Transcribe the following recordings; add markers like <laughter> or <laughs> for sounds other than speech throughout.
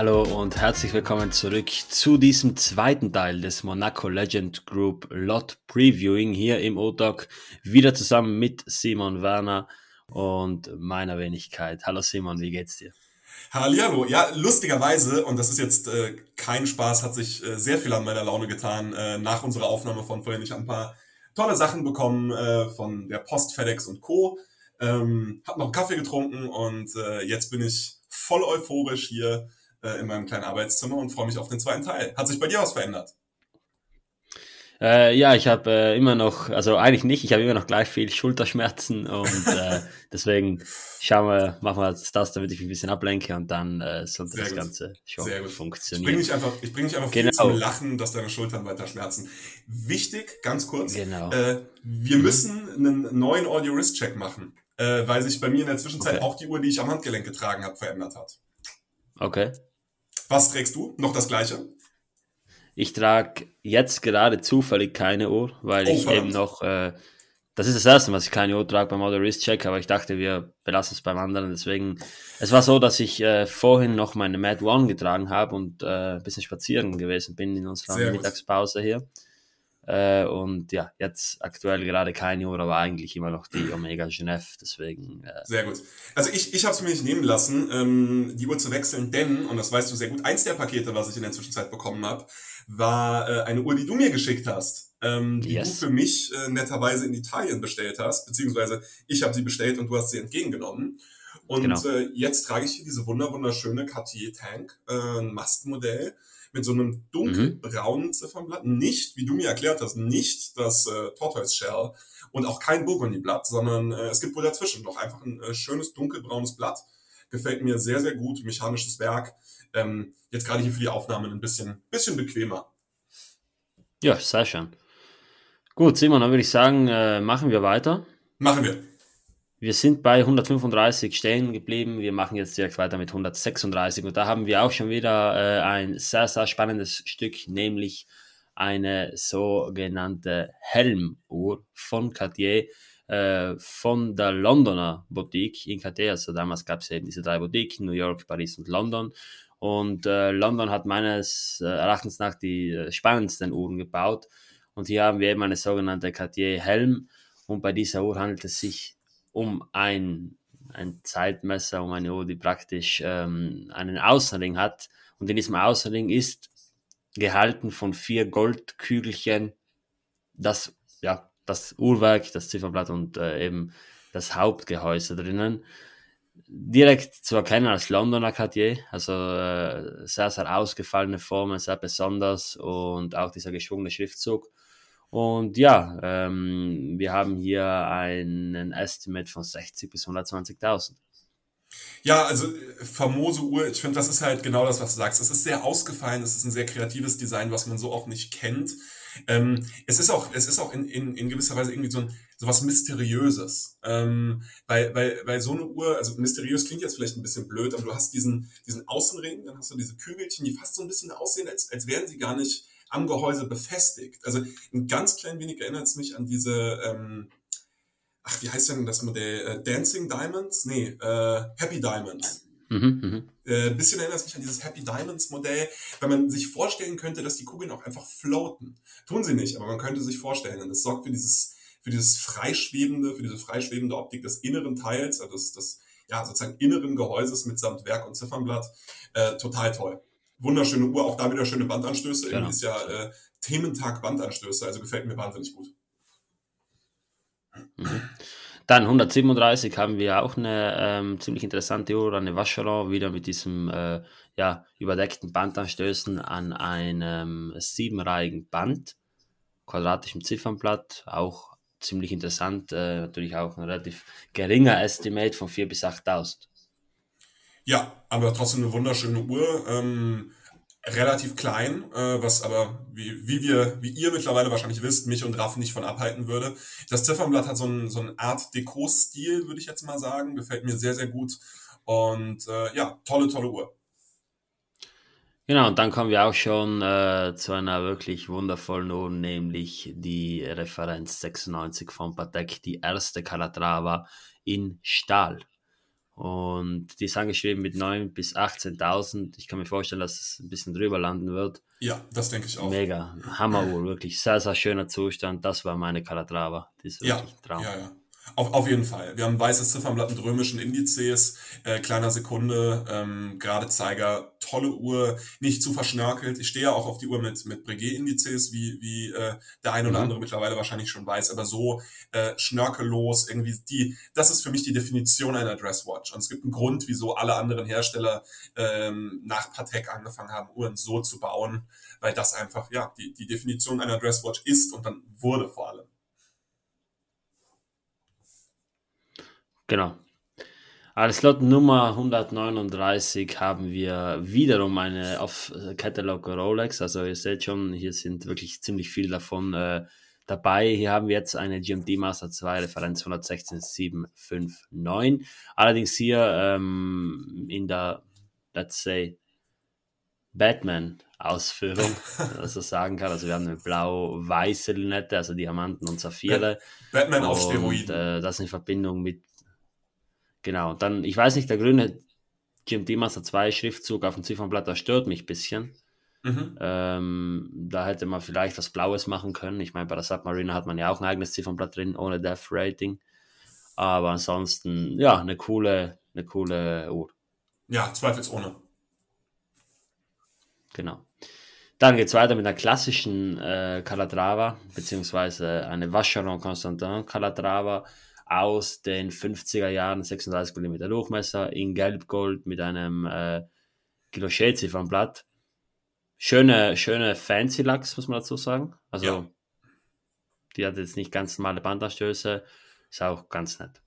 Hallo und herzlich willkommen zurück zu diesem zweiten Teil des Monaco Legend Group Lot Previewing hier im OTOG. Wieder zusammen mit Simon Werner und meiner Wenigkeit. Hallo Simon, wie geht's dir? Hallihallo. Ja, lustigerweise, und das ist jetzt äh, kein Spaß, hat sich äh, sehr viel an meiner Laune getan. Äh, nach unserer Aufnahme von vorhin, ich habe ein paar tolle Sachen bekommen äh, von der Post, FedEx und Co. Ähm, hab noch einen Kaffee getrunken und äh, jetzt bin ich voll euphorisch hier äh, in meinem kleinen Arbeitszimmer und freue mich auf den zweiten Teil. Hat sich bei dir was verändert? Äh, ja, ich habe äh, immer noch, also eigentlich nicht, ich habe immer noch gleich viel Schulterschmerzen und <laughs> äh, deswegen schauen wir, machen wir jetzt das, damit ich mich ein bisschen ablenke und dann äh, sollte Sehr das gut. Ganze schon Sehr gut. funktionieren. Ich bringe dich einfach, ich bring dich einfach genau. zum Lachen, dass deine Schultern weiter schmerzen. Wichtig, ganz kurz, genau. äh, wir mhm. müssen einen neuen Audio-Wrist-Check machen, äh, weil sich bei mir in der Zwischenzeit okay. auch die Uhr, die ich am Handgelenk getragen habe, verändert hat. Okay. Was trägst du? Noch das gleiche? Ich trage jetzt gerade zufällig keine Uhr, weil oh, ich verdammt. eben noch, äh, das ist das erste, was ich keine Uhr trage beim Auto Wrist Check, aber ich dachte, wir belassen es beim anderen. Deswegen, es war so, dass ich äh, vorhin noch meine Mad One getragen habe und äh, ein bisschen spazieren gewesen bin in unserer Sehr Mittagspause hier. Äh, und ja, jetzt aktuell gerade keine Uhr, aber eigentlich immer noch die Omega Genève, deswegen. Äh sehr gut. Also ich, ich habe es mir nicht nehmen lassen, ähm, die Uhr zu wechseln, denn, und das weißt du sehr gut, eins der Pakete, was ich in der Zwischenzeit bekommen habe, war äh, eine Uhr, die du mir geschickt hast. Ähm, die yes. du für mich äh, netterweise in Italien bestellt hast, beziehungsweise ich habe sie bestellt und du hast sie entgegengenommen. Und genau. äh, jetzt trage ich hier diese wunder wunderschöne Cartier Tank, äh, ein Mastmodell mit so einem dunkelbraunen mhm. Ziffernblatt. Nicht, wie du mir erklärt hast, nicht das äh, Tortoise Shell und auch kein Burgundy-Blatt, sondern äh, es gibt wohl dazwischen noch einfach ein äh, schönes dunkelbraunes Blatt. Gefällt mir sehr, sehr gut. Mechanisches Werk. Ähm, jetzt gerade hier für die Aufnahmen ein bisschen, bisschen bequemer. Ja, sehr schön. Gut, Simon, dann würde ich sagen, äh, machen wir weiter. Machen wir. Wir sind bei 135 stehen geblieben. Wir machen jetzt direkt weiter mit 136. Und da haben wir auch schon wieder äh, ein sehr, sehr spannendes Stück, nämlich eine sogenannte Helmuhr von Cartier, äh, von der Londoner Boutique in Cartier. Also damals gab es eben diese drei Boutiquen, New York, Paris und London. Und äh, London hat meines äh, Erachtens nach die äh, spannendsten Uhren gebaut. Und hier haben wir eben eine sogenannte Cartier Helm. Und bei dieser Uhr handelt es sich um ein, ein Zeitmesser, um eine Uhr, die praktisch ähm, einen Außenring hat. Und in diesem Außenring ist gehalten von vier Goldkügelchen das, ja, das Uhrwerk, das Zifferblatt und äh, eben das Hauptgehäuse drinnen. Direkt zu erkennen als Londoner Cartier, also äh, sehr, sehr ausgefallene Formen, sehr besonders und auch dieser geschwungene Schriftzug. Und ja, ähm, wir haben hier einen Estimate von 60 bis 120.000. Ja, also äh, famose Uhr, ich finde, das ist halt genau das, was du sagst. Es ist sehr ausgefallen, es ist ein sehr kreatives Design, was man so auch nicht kennt. Ähm, es ist auch, es ist auch in, in, in gewisser Weise irgendwie so, ein, so was Mysteriöses. Ähm, weil, weil, weil so eine Uhr, also mysteriös klingt jetzt vielleicht ein bisschen blöd, aber du hast diesen, diesen Außenring, dann hast du diese Kügelchen, die fast so ein bisschen aussehen, als, als wären sie gar nicht am Gehäuse befestigt. Also ein ganz klein wenig erinnert es mich an diese, ähm, ach, wie heißt denn das Modell? Äh, Dancing Diamonds? Nee, äh, Happy Diamonds. Mhm, mh. äh, bisschen erinnert es mich an dieses Happy Diamonds Modell, weil man sich vorstellen könnte, dass die Kugeln auch einfach floaten. Tun sie nicht, aber man könnte sich vorstellen. Und das sorgt für dieses, für dieses freischwebende, für diese freischwebende Optik des inneren Teils, also des, des ja, sozusagen inneren Gehäuses mitsamt Werk und Ziffernblatt. Äh, total toll wunderschöne Uhr, auch da wieder schöne Bandanstöße. Genau. Irgendwie ist ja äh, Thementag Bandanstöße, also gefällt mir wahnsinnig gut. Mhm. Dann 137 haben wir auch eine ähm, ziemlich interessante Uhr, eine Vacheron, wieder mit diesem äh, ja, überdeckten Bandanstößen an einem siebenreihigen Band, quadratischem Ziffernblatt, auch ziemlich interessant, äh, natürlich auch ein relativ geringer Estimate von 4.000 bis 8.000. Ja, aber trotzdem eine wunderschöne Uhr. Ähm, relativ klein, äh, was aber, wie, wie wir, wie ihr mittlerweile wahrscheinlich wisst, mich und Raff nicht von abhalten würde. Das Ziffernblatt hat so einen, so einen Art Deko-Stil, würde ich jetzt mal sagen. Gefällt mir sehr, sehr gut. Und äh, ja, tolle, tolle Uhr. Genau, und dann kommen wir auch schon äh, zu einer wirklich wundervollen Uhr, nämlich die Referenz 96 von Patek, die erste Calatrava in Stahl. Und die ist angeschrieben mit 9.000 bis 18.000. Ich kann mir vorstellen, dass es ein bisschen drüber landen wird. Ja, das denke ich auch. Mega, Hammeruhr, wirklich sehr, sehr schöner Zustand. Das war meine Calatrava. Die ist wirklich ja, Traum. Ja, ja. Auf, auf jeden Fall. Wir haben weißes Ziffernblatt mit römischen Indizes, äh, kleiner Sekunde, ähm, gerade Zeiger, tolle Uhr, nicht zu verschnörkelt. Ich stehe ja auch auf die Uhr mit, mit Breguet-Indizes, wie, wie äh, der ein oder mhm. andere mittlerweile wahrscheinlich schon weiß, aber so äh, schnörkellos, irgendwie die, das ist für mich die Definition einer Dresswatch. Und es gibt einen Grund, wieso alle anderen Hersteller ähm, nach Patek angefangen haben, Uhren so zu bauen, weil das einfach ja die, die Definition einer Dresswatch ist und dann wurde vor allem. Genau. Als Lot Nummer 139 haben wir wiederum eine auf Catalog Rolex. Also ihr seht schon, hier sind wirklich ziemlich viel davon äh, dabei. Hier haben wir jetzt eine GMT Master 2 Referenz 116759. Allerdings hier ähm, in der, let's say, Batman Ausführung, <laughs> also sagen kann. Also wir haben eine blau-weiße Lünette, also Diamanten und Saphire. Batman auf Steroiden. Äh, das in Verbindung mit Genau, dann, ich weiß nicht, der grüne GMT Master 2 Schriftzug auf dem Ziffernblatt, das stört mich ein bisschen. Mhm. Ähm, da hätte man vielleicht was Blaues machen können. Ich meine, bei der Submariner hat man ja auch ein eigenes Ziffernblatt drin, ohne Death Rating. Aber ansonsten, ja, eine coole, eine coole Uhr. Ja, zweifelsohne. Genau. Dann geht es weiter mit einer klassischen äh, Calatrava, beziehungsweise eine Vacheron Constantin Calatrava aus den 50er Jahren, 36 mm Durchmesser, in Gelb-Gold mit einem äh, Blatt. Schöne, schöne Fancy Lachs, muss man dazu sagen. Also, ja. die hat jetzt nicht ganz normale Bandanstöße, ist auch ganz nett.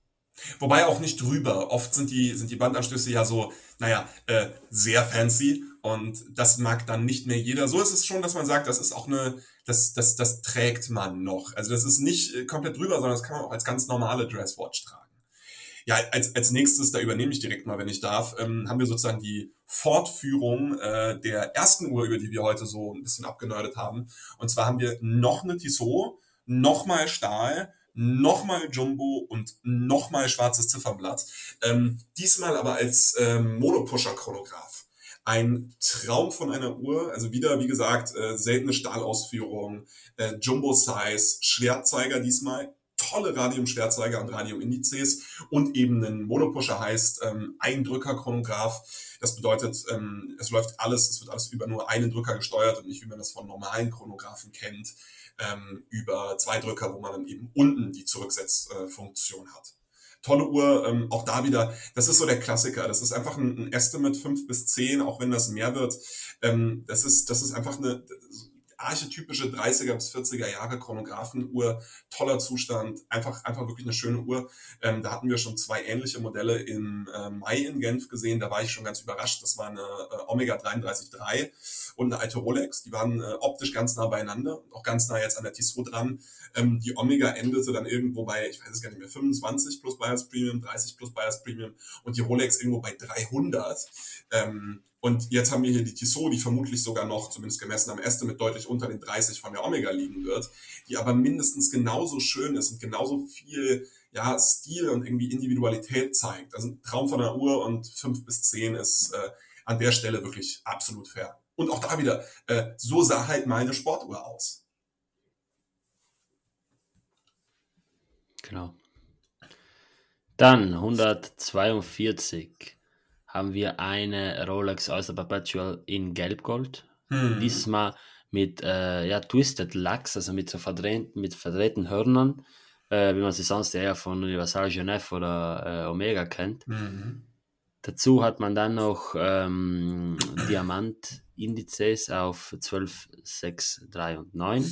Wobei auch nicht drüber. Oft sind die, sind die Bandanstöße ja so, naja, äh, sehr fancy und das mag dann nicht mehr jeder. So ist es schon, dass man sagt, das ist auch eine, das, das, das trägt man noch. Also das ist nicht äh, komplett drüber, sondern das kann man auch als ganz normale Dresswatch tragen. Ja, als, als nächstes, da übernehme ich direkt mal, wenn ich darf, ähm, haben wir sozusagen die Fortführung äh, der ersten Uhr, über die wir heute so ein bisschen abgenördet haben. Und zwar haben wir noch eine Tissot, nochmal Stahl, nochmal Jumbo und nochmal schwarzes Ziffernblatt. Ähm, diesmal aber als ähm, Monopusher-Chronograph. Ein Traum von einer Uhr, also wieder, wie gesagt, äh, seltene Stahlausführung, äh, Jumbo-Size, Schwertzeiger diesmal, tolle Radium-Schwertzeiger und Radium-Indizes und eben ein Monopusher heißt ähm, Eindrücker-Chronograph. Das bedeutet, ähm, es läuft alles, es wird alles über nur einen Drücker gesteuert und nicht, wie man das von normalen Chronographen kennt ähm, über zwei Drücker, wo man dann eben unten die Zurücksetzfunktion hat. Tolle Uhr, ähm, auch da wieder, das ist so der Klassiker. Das ist einfach ein, ein Estimate 5 bis 10, auch wenn das mehr wird. Ähm, das, ist, das ist einfach eine archetypische 30er bis 40er Jahre Chronographenuhr, toller Zustand, einfach, einfach wirklich eine schöne Uhr. Ähm, da hatten wir schon zwei ähnliche Modelle im äh, Mai in Genf gesehen, da war ich schon ganz überrascht. Das war eine äh, Omega 33.3 und eine alte Rolex. Die waren äh, optisch ganz nah beieinander, auch ganz nah jetzt an der Tissot dran. Ähm, die Omega endete dann irgendwo bei, ich weiß es gar nicht mehr, 25 plus Bias Premium, 30 plus Bias Premium und die Rolex irgendwo bei 300. Ähm, und jetzt haben wir hier die Tissot, die vermutlich sogar noch, zumindest gemessen am Estimate, deutlich unter den 30 von der Omega liegen wird, die aber mindestens genauso schön ist und genauso viel ja, Stil und irgendwie Individualität zeigt. Also ein Traum von einer Uhr und 5 bis 10 ist äh, an der Stelle wirklich absolut fair. Und auch da wieder, äh, so sah halt meine Sportuhr aus. Genau. Dann 142 haben wir eine Rolex Oyster Perpetual in Gelbgold. Hm. Dieses Mal mit äh, ja, Twisted Lachs, also mit so verdrehten, mit verdrehten Hörnern, äh, wie man sie sonst eher von Universal Genève oder äh, Omega kennt. Mhm. Dazu hat man dann noch ähm, <clears throat> Diamant-Indizes auf 12, 6, 3 und 9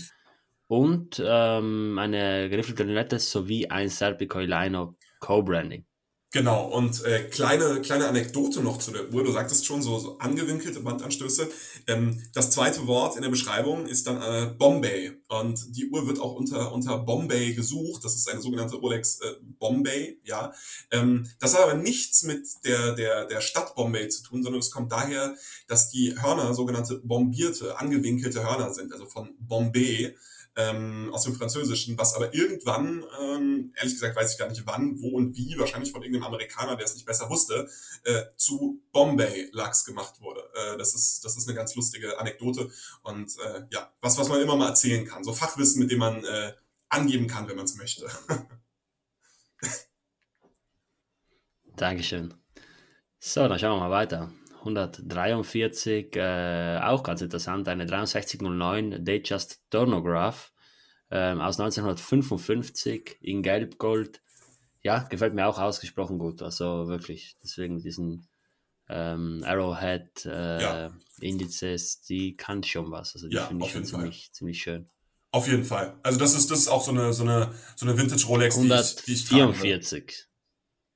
und ähm, eine geriffelte Lunette sowie ein Serpico Lino Co-Branding. Genau, und äh, kleine, kleine Anekdote noch zu der Uhr. Du sagtest schon, so, so angewinkelte Bandanstöße. Ähm, das zweite Wort in der Beschreibung ist dann äh, Bombay. Und die Uhr wird auch unter, unter Bombay gesucht. Das ist eine sogenannte Rolex äh, Bombay, ja. Ähm, das hat aber nichts mit der, der, der Stadt Bombay zu tun, sondern es kommt daher, dass die Hörner sogenannte bombierte, angewinkelte Hörner sind, also von Bombay ähm, aus dem Französischen, was aber irgendwann, ähm, ehrlich gesagt weiß ich gar nicht wann, wo und wie, wahrscheinlich von irgendeinem Amerikaner, der es nicht besser wusste, äh, zu Bombay-Lachs gemacht wurde. Äh, das, ist, das ist eine ganz lustige Anekdote und äh, ja, was, was man immer mal erzählen kann. So Fachwissen, mit dem man äh, angeben kann, wenn man es möchte. <laughs> Dankeschön. So, dann schauen wir mal weiter. 143, äh, auch ganz interessant, eine 6309 Datejust Turnograph ähm, aus 1955 in Gelb-Gold. Ja, gefällt mir auch ausgesprochen gut. Also wirklich, deswegen diesen ähm, Arrowhead äh, ja. Indizes, die kann schon was. Also die ja, finde ich schon ziemlich, ziemlich schön. Auf jeden Fall. Also das ist, das ist auch so eine, so eine, so eine Vintage Rolex, 144. die ich, die ich 44.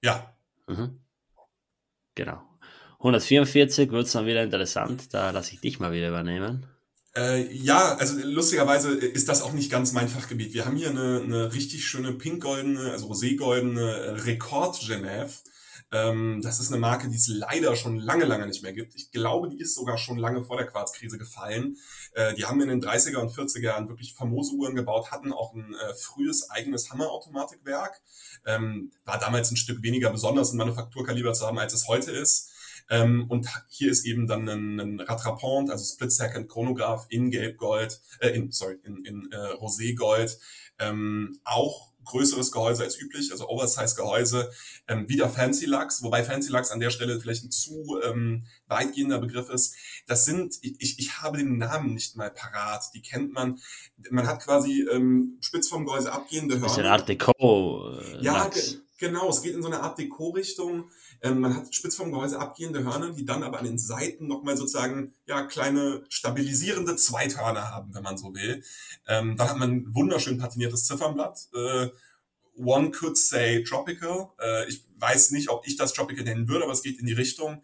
Ja. Mhm. Genau. 144 wird es dann wieder interessant, da lasse ich dich mal wieder übernehmen. Äh, ja, also lustigerweise ist das auch nicht ganz mein Fachgebiet. Wir haben hier eine, eine richtig schöne pinkgoldene, also roségoldene äh, Rekord Genève. Ähm, das ist eine Marke, die es leider schon lange, lange nicht mehr gibt. Ich glaube, die ist sogar schon lange vor der Quarzkrise gefallen. Äh, die haben in den 30er und 40er Jahren wirklich famose Uhren gebaut, hatten auch ein äh, frühes eigenes Hammerautomatikwerk. Ähm, war damals ein Stück weniger besonders, ein Manufakturkaliber zu haben, als es heute ist. Ähm, und hier ist eben dann ein, ein Rattrapant, also Split Second Chronograph in Gelbgold, äh, in, sorry, in, in äh, Roségold, ähm, auch größeres Gehäuse als üblich, also Oversize-Gehäuse, ähm, wieder Fancy Lux, wobei Fancy Lux an der Stelle vielleicht ein zu ähm, weitgehender Begriff ist. Das sind, ich, ich habe den Namen nicht mal parat, die kennt man. Man hat quasi ähm, spitz vom Gehäuse abgehende Hörner. Eine Art Deco. Äh, ja, genau, es geht in so eine Art Deko-Richtung. Ähm, man hat spitz vom Gehäuse abgehende Hörner, die dann aber an den Seiten nochmal sozusagen ja kleine stabilisierende Zweithörner haben, wenn man so will. Ähm, dann hat man ein wunderschön patiniertes Ziffernblatt. Äh, one could say tropical. Äh, ich weiß nicht, ob ich das tropical nennen würde, aber es geht in die Richtung.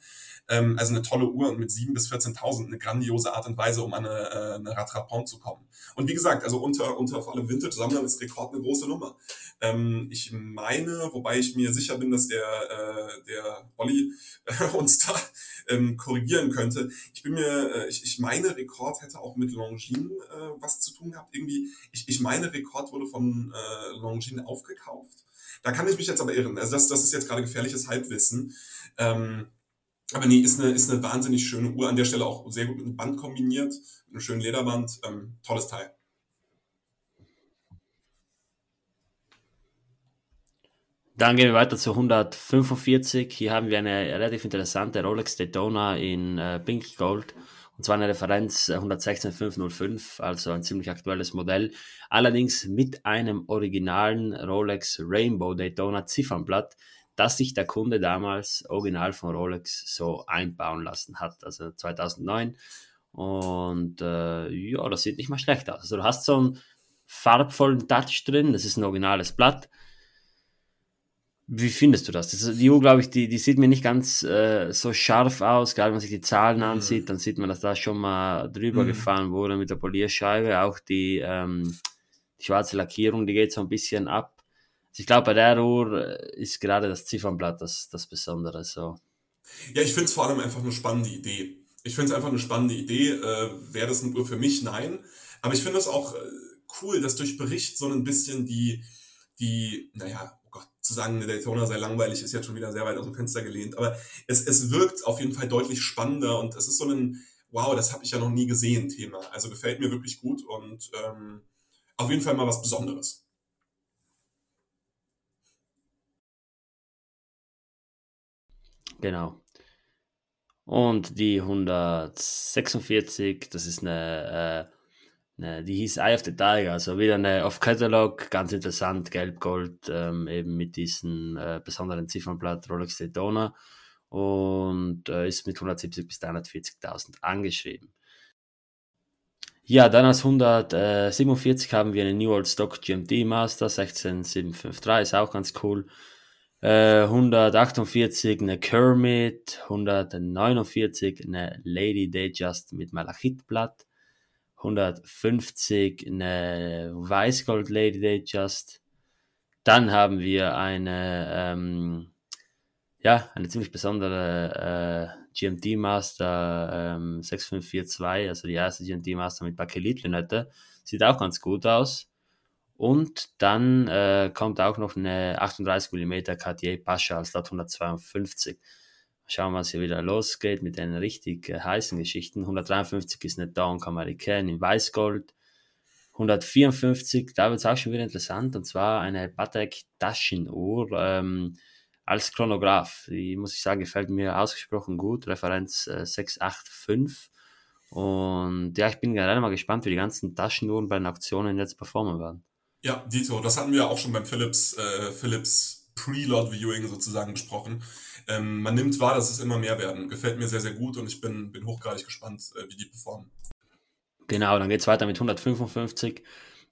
Ähm, also eine tolle Uhr und mit 7.000 bis 14.000 eine grandiose Art und Weise, um an eine, äh, eine Rattrapant zu kommen. Und wie gesagt, also unter, unter vor allem Vintage-Sammlern ist Rekord eine große Nummer. Ähm, ich meine, wobei ich mir sicher bin, dass der, äh, der Olli äh, uns da ähm, korrigieren könnte. Ich bin mir, äh, ich, ich meine, Rekord hätte auch mit Longines äh, was zu tun gehabt. Irgendwie, ich, ich meine, Rekord wurde von äh, Longines aufgekauft. Da kann ich mich jetzt aber irren. Also das, das ist jetzt gerade gefährliches Halbwissen. Ähm, aber nee, ist eine, ist eine wahnsinnig schöne Uhr. An der Stelle auch sehr gut mit einem Band kombiniert. Mit einem schönen Lederband. Ähm, tolles Teil. Dann gehen wir weiter zu 145. Hier haben wir eine relativ interessante Rolex Daytona in äh, Pink Gold. Und zwar eine Referenz 116505, äh, also ein ziemlich aktuelles Modell. Allerdings mit einem originalen Rolex Rainbow Daytona Ziffernblatt das sich der Kunde damals original von Rolex so einbauen lassen hat, also 2009. Und äh, ja, das sieht nicht mal schlecht aus. Also du hast so einen farbvollen Touch drin, das ist ein originales Blatt. Wie findest du das? das ist, die Uhr, glaube ich, die, die sieht mir nicht ganz äh, so scharf aus. Gerade wenn man sich die Zahlen mhm. ansieht, dann sieht man, dass da schon mal drüber mhm. gefahren wurde mit der Polierscheibe. Auch die, ähm, die schwarze Lackierung, die geht so ein bisschen ab. Ich glaube, bei der Uhr äh, ist gerade das Ziffernblatt das, das Besondere. So. Ja, ich finde es vor allem einfach eine spannende Idee. Ich finde es einfach eine spannende Idee. Äh, Wäre das eine Uhr für mich? Nein. Aber ich finde es auch äh, cool, dass durch Bericht so ein bisschen die, die, naja, oh Gott, zu sagen, eine Daytona sei langweilig, ist jetzt schon wieder sehr weit aus dem Fenster gelehnt. Aber es, es wirkt auf jeden Fall deutlich spannender und es ist so ein, wow, das habe ich ja noch nie gesehen, Thema. Also gefällt mir wirklich gut und ähm, auf jeden Fall mal was Besonderes. Genau. Und die 146, das ist eine, äh, eine die hieß Eye of the Tiger, also wieder eine Off-Catalog, ganz interessant, Gelb-Gold, ähm, eben mit diesem äh, besonderen Ziffernblatt Rolex Daytona und äh, ist mit 170 bis 340.000 angeschrieben. Ja, dann als 147 haben wir eine New Old Stock GMT Master 16753, ist auch ganz cool. Äh, 148 eine Kermit, 149 eine Lady Dayjust mit Malachitblatt, 150 eine Weißgold Lady Dayjust. Dann haben wir eine, ähm, ja, eine ziemlich besondere äh, GMT Master ähm, 6542, also die erste GMT Master mit Bakelit-Lünette. Sieht auch ganz gut aus. Und dann äh, kommt auch noch eine 38 mm Cartier Pascha als 152. Schauen wir, was hier wieder losgeht mit den richtig äh, heißen Geschichten. 153 ist eine Donk American in Weißgold. 154, da wird es auch schon wieder interessant, und zwar eine Patek Taschenuhr ähm, als Chronograph. Die muss ich sagen, gefällt mir ausgesprochen gut. Referenz äh, 685. Und ja, ich bin gerade mal gespannt, wie die ganzen Taschenuhren bei den Auktionen jetzt performen werden. Ja, Dito, das hatten wir auch schon beim Philips, äh, Philips Pre-Lot-Viewing sozusagen besprochen. Ähm, man nimmt wahr, dass es immer mehr werden. Gefällt mir sehr, sehr gut und ich bin, bin hochgradig gespannt, äh, wie die performen. Genau, dann geht es weiter mit 155.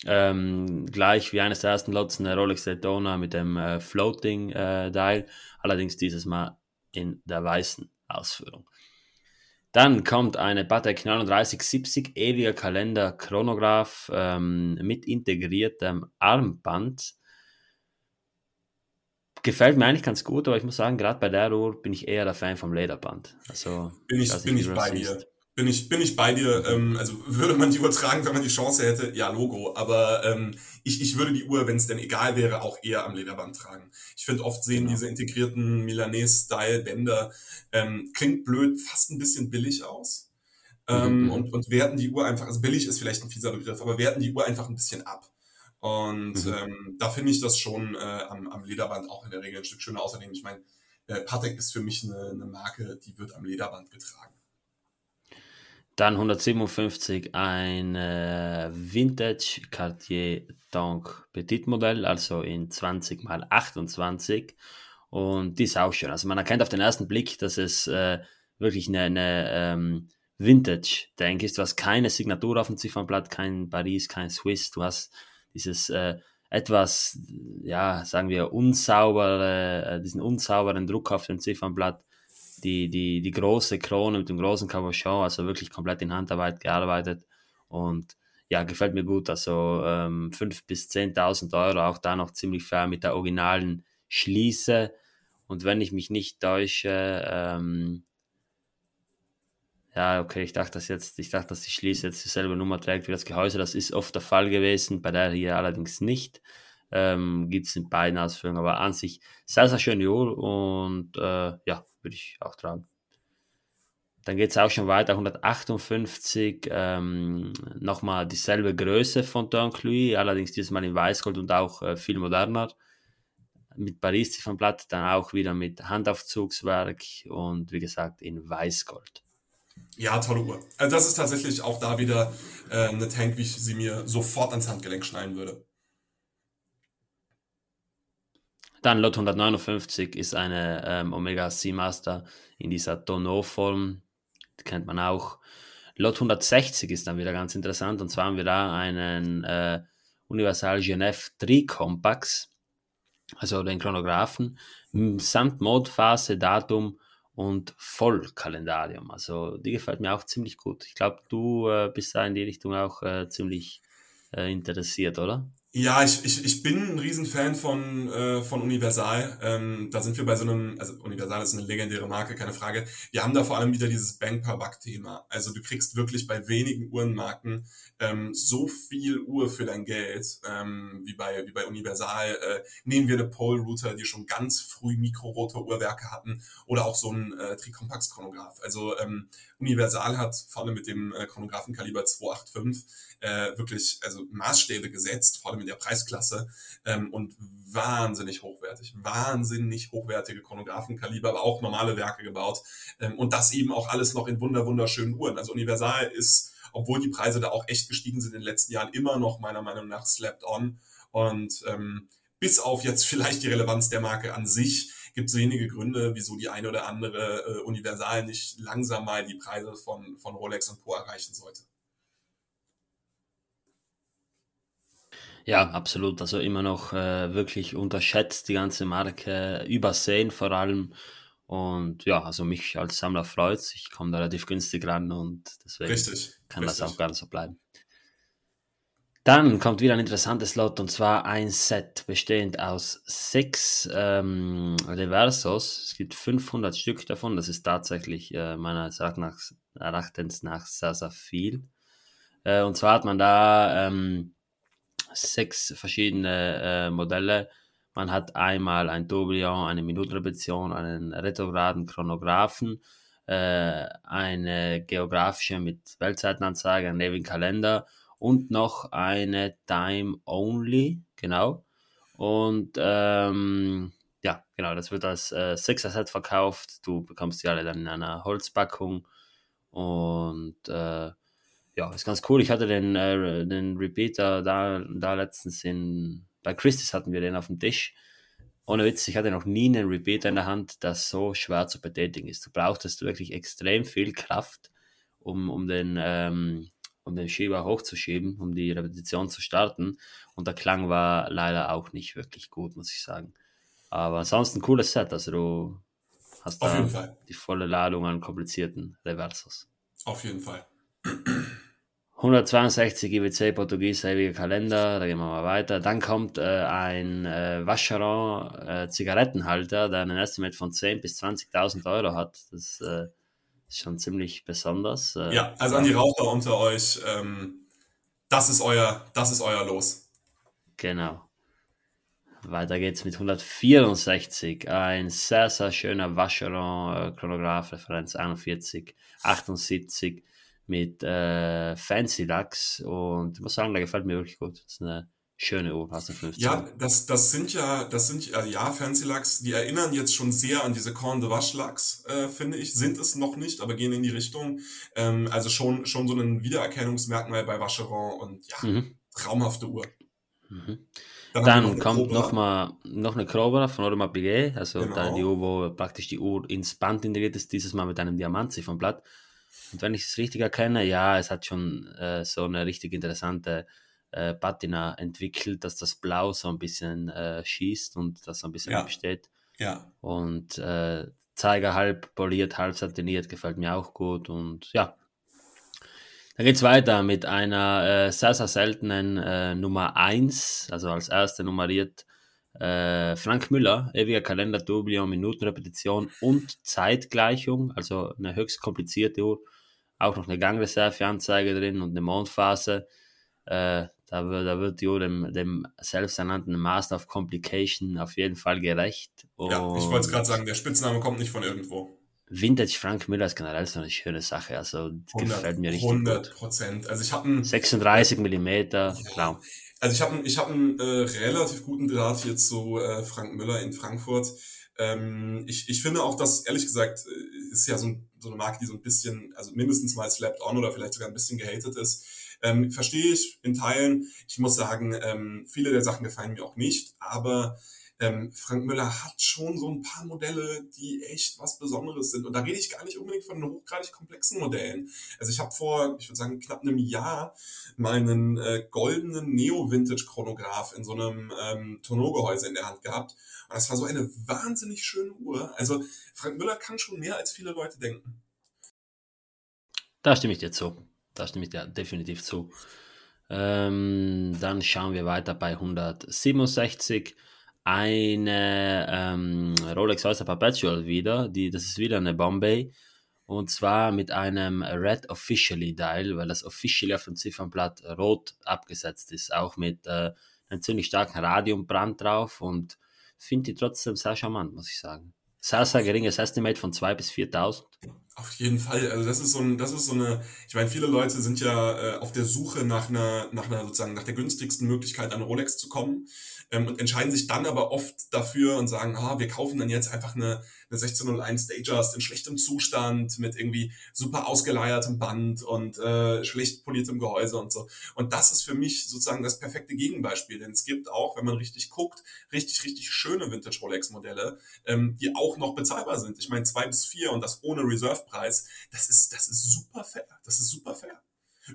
Ähm, gleich wie eines der ersten Lots eine Rolex Daytona mit dem äh, Floating äh, Dial, allerdings dieses Mal in der weißen Ausführung. Dann kommt eine Patek 3970 ewiger Kalender Chronograph ähm, mit integriertem Armband. Gefällt mir eigentlich ganz gut, aber ich muss sagen, gerade bei der Uhr bin ich eher der Fan vom Lederband. Also, bin ich, bin ich bei dir. Bin ich, bin ich bei dir. Ähm, also würde man die übertragen, wenn man die Chance hätte, ja, Logo. Aber ähm, ich, ich würde die Uhr, wenn es denn egal wäre, auch eher am Lederband tragen. Ich finde, oft sehen genau. diese integrierten Milanese-Style-Bänder, ähm, klingt blöd, fast ein bisschen billig aus. Ähm, mhm. und, und werten die Uhr einfach, also billig ist vielleicht ein fieser Begriff, aber werten die Uhr einfach ein bisschen ab. Und mhm. ähm, da finde ich das schon äh, am, am Lederband auch in der Regel ein Stück schöner. Außerdem, ich meine, äh, Patek ist für mich eine, eine Marke, die wird am Lederband getragen. Dann 157 ein äh, Vintage Cartier Tank Petit Modell, also in 20 x 28 und die ist auch schön. Also man erkennt auf den ersten Blick, dass es äh, wirklich eine, eine ähm, Vintage Tank ist. Du hast keine Signatur auf dem Ziffernblatt, kein Paris, kein Swiss. Du hast dieses äh, etwas, ja, sagen wir, unsaubere, äh, diesen unsauberen Druck auf dem Ziffernblatt die, die, die große Krone mit dem großen Cabochon, also wirklich komplett in Handarbeit gearbeitet und ja, gefällt mir gut. Also ähm, 5.000 bis 10.000 Euro, auch da noch ziemlich fair mit der originalen Schließe. Und wenn ich mich nicht täusche, ähm, ja, okay, ich dachte, dass jetzt, ich dachte, dass die Schließe jetzt dieselbe Nummer trägt wie das Gehäuse. Das ist oft der Fall gewesen, bei der hier allerdings nicht. Ähm, Gibt es in beiden Ausführungen, aber an sich sehr, sehr schöne Uhr und äh, ja, würde ich auch tragen. Dann geht es auch schon weiter, 158, ähm, nochmal dieselbe Größe von Duncluy, allerdings dieses Mal in Weißgold und auch äh, viel moderner. Mit Paris Ziffernblatt, dann auch wieder mit Handaufzugswerk und wie gesagt in Weißgold. Ja, tolle Uhr. Also das ist tatsächlich auch da wieder äh, eine Tank, wie ich sie mir sofort ans Handgelenk schneiden würde. Dann Lot 159 ist eine ähm, Omega Seamaster in dieser Tonneau-Form. Die kennt man auch. Lot 160 ist dann wieder ganz interessant. Und zwar haben wir da einen äh, Universal Genève 3 Compax, also den Chronographen, samt Modphase, Datum und Vollkalendarium. Also die gefällt mir auch ziemlich gut. Ich glaube, du äh, bist da in die Richtung auch äh, ziemlich äh, interessiert, oder? Ja, ich, ich, ich bin ein Riesenfan von, äh, von Universal. Ähm, da sind wir bei so einem, also Universal ist eine legendäre Marke, keine Frage. Wir haben da vor allem wieder dieses Bank per Buck Thema. Also du kriegst wirklich bei wenigen Uhrenmarken ähm, so viel Uhr für dein Geld, ähm, wie, bei, wie bei Universal. Äh, nehmen wir eine Pole Router, die schon ganz früh Mikrorotor-Uhrwerke hatten oder auch so ein äh, Tricompax-Chronograph. Also ähm, Universal hat vorne mit dem äh, Chronographenkaliber 285 äh, wirklich also Maßstäbe gesetzt, vor allem in der Preisklasse ähm, und wahnsinnig hochwertig, wahnsinnig hochwertige Chronographenkaliber, aber auch normale Werke gebaut ähm, und das eben auch alles noch in wunder wunderschönen Uhren. Also Universal ist, obwohl die Preise da auch echt gestiegen sind in den letzten Jahren, immer noch meiner Meinung nach slept on und ähm, bis auf jetzt vielleicht die Relevanz der Marke an sich, gibt es wenige Gründe, wieso die eine oder andere äh, Universal nicht langsam mal die Preise von, von Rolex und Co. erreichen sollte. Ja, absolut. Also immer noch äh, wirklich unterschätzt, die ganze Marke übersehen vor allem. Und ja, also mich als Sammler freut es. Ich komme da relativ günstig ran und deswegen Richtig, kann das richtig. auch gerne so bleiben. Dann kommt wieder ein interessantes Lot und zwar ein Set bestehend aus sechs ähm, Reversos. Es gibt 500 Stück davon. Das ist tatsächlich äh, meines Erachtens nach sehr, sehr viel. Äh, und zwar hat man da ähm, sechs verschiedene äh, Modelle. Man hat einmal ein Tourbillon, eine Minutenrepetition, einen retrograden Chronographen, äh, eine geografische mit Weltzeitenanzeige, einen ewigen Kalender und noch eine Time Only, genau. Und ähm, ja, genau, das wird als äh, Sechser-Set verkauft. Du bekommst die alle dann in einer Holzpackung. Und äh, ja, ist ganz cool. Ich hatte den, äh, den Repeater da, da letztens in, bei Christis hatten wir den auf dem Tisch. Ohne Witz, ich hatte noch nie einen Repeater in der Hand, das so schwer zu betätigen ist. Du brauchtest wirklich extrem viel Kraft, um, um den, ähm, um den Schieber hochzuschieben, um die Repetition zu starten. Und der Klang war leider auch nicht wirklich gut, muss ich sagen. Aber ansonsten ein cooles Set. Also du hast Auf da die volle Ladung an komplizierten Reversos. Auf jeden Fall. 162 IWC Portugies ewiger Kalender, da gehen wir mal weiter. Dann kommt äh, ein äh, Vacheron äh, Zigarettenhalter, der einen Estimate von 10.000 bis 20.000 Euro hat. Das äh, ist schon ziemlich besonders. Äh, Ja, also an die Raucher unter euch, ähm, das ist euer, das ist euer Los. Genau. Weiter geht's mit 164. Ein sehr, sehr schöner Vacheron äh, Chronograph, Referenz 41, 78 mit äh, Fancy Lachs und ich muss sagen, der gefällt mir wirklich gut. Das ist eine schöne Uhr, hast du 15. Ja, das, das sind ja, das sind äh, ja Fancy Lachs, die erinnern jetzt schon sehr an diese Corn de Vache Lachs, äh, finde ich. Sind es noch nicht, aber gehen in die Richtung. Ähm, also schon, schon so ein Wiedererkennungsmerkmal bei Vacheron und ja, Mhm. traumhafte Uhr. Mhm. Dann, Dann noch kommt mal noch eine Cobra von Audemars Piguet, also da Genau. die Uhr, wo praktisch die Uhr ins Band integriert ist, dieses Mal mit einem Diamantziffernblatt. Und wenn ich es richtig erkenne, ja, es hat schon äh, so eine richtig interessante äh, Patina entwickelt, dass das Blau so ein bisschen äh, schießt und das so ein bisschen Ja. besteht. Ja, Und äh, Zeiger halb poliert, halb satiniert, gefällt mir auch gut. Und ja, dann geht es weiter mit einer äh, sehr, sehr seltenen äh, Nummer 1, also als erste nummeriert äh, Frank Müller, ewiger Kalender, Tourbillon, Minutenrepetition und Zeitgleichung, also eine höchst komplizierte Uhr. Auch noch eine Gangreserveanzeige drin und eine Mondphase. Äh, da, wird, da wird Uhr dem, dem selbsternannten Master of Complication auf jeden Fall gerecht. ja, ich wollte es Und gerade sagen, der Spitzname kommt nicht von irgendwo. Vintage Frank Müller ist generell so eine schöne Sache. Also 100, gefällt mir richtig 100 gut. Prozent. Also ich habe einen 36 Millimeter, klar. Also ich habe einen, ich hab einen äh, relativ guten Draht hier zu äh, Frank Müller in Frankfurt. Ähm, ich, ich finde auch, dass, ehrlich gesagt, äh, ist ja so, ein, so eine Marke, die so ein bisschen, also mindestens mal slapped on oder vielleicht sogar ein bisschen gehatet ist. Ähm, verstehe ich in Teilen. Ich muss sagen, ähm, viele der Sachen gefallen mir auch nicht, aber ähm, Frank Müller hat schon so ein paar Modelle, die echt was Besonderes sind. Und da rede ich gar nicht unbedingt von hochgradig komplexen Modellen. Also ich habe vor, ich würde sagen, knapp einem Jahr meinen äh, goldenen Neo-Vintage-Chronograph in so einem ähm, Tonneau-Gehäuse in der Hand gehabt. Und das war so eine wahnsinnig schöne Uhr. Also Frank Müller kann schon mehr, als viele Leute denken. Da stimme ich dir zu. Da stimme ich dir definitiv zu. Ähm, dann schauen wir weiter bei 167. Eine ähm, Rolex Oyster Perpetual wieder. Die, das ist wieder eine Bombay. Und zwar mit einem Red Officially Dial, weil das Officially auf dem Ziffernblatt rot abgesetzt ist. Auch mit äh, einem ziemlich starken Radiumbrand drauf. Und finde die trotzdem sehr charmant, muss ich sagen. Sehr, sehr geringes Estimate von 2.000 bis 4.000. Auf jeden Fall. Also das ist so ein, das ist so eine, ich meine, viele Leute sind ja äh, auf der Suche nach einer, nach einer sozusagen nach der günstigsten Möglichkeit an Rolex zu kommen ähm, und entscheiden sich dann aber oft dafür und sagen, ah, wir kaufen dann jetzt einfach eine, eine 1601 Datejust in schlechtem Zustand mit irgendwie super ausgeleiertem Band und äh, schlecht poliertem Gehäuse und so. Und das ist für mich sozusagen das perfekte Gegenbeispiel, denn es gibt auch, wenn man richtig guckt, richtig, richtig schöne Vintage Rolex Modelle, ähm, die auch noch bezahlbar sind. Ich meine, zwei bis vier und das ohne Reserve-Preis, das ist, das ist super fair. Das ist super fair.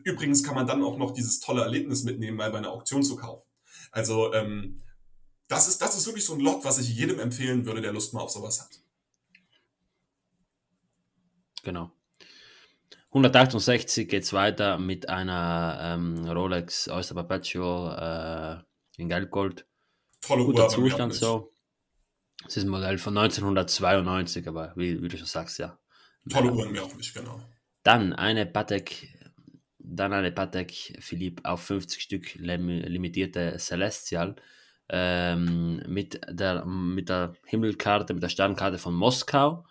Übrigens kann man dann auch noch dieses tolle Erlebnis mitnehmen, mal bei einer Auktion zu kaufen. Also ähm, das, ist, das ist wirklich so ein Lot, was ich jedem empfehlen würde, der Lust mal auf sowas hat. Genau. 168 geht es weiter mit einer ähm, Rolex Oyster Perpetual äh, in Gelbgold. Tolle Guter Uhr, Zustand so. Es ist ein Modell von 1992, aber wie, wie du schon sagst, ja. Tolle Uhren mir auch nicht, genau. Dann eine Patek, dann eine Patek Philippe auf 50 Stück limitierte Celestial ähm, mit, der, mit der Himmelkarte, mit der Sternkarte von Moskau.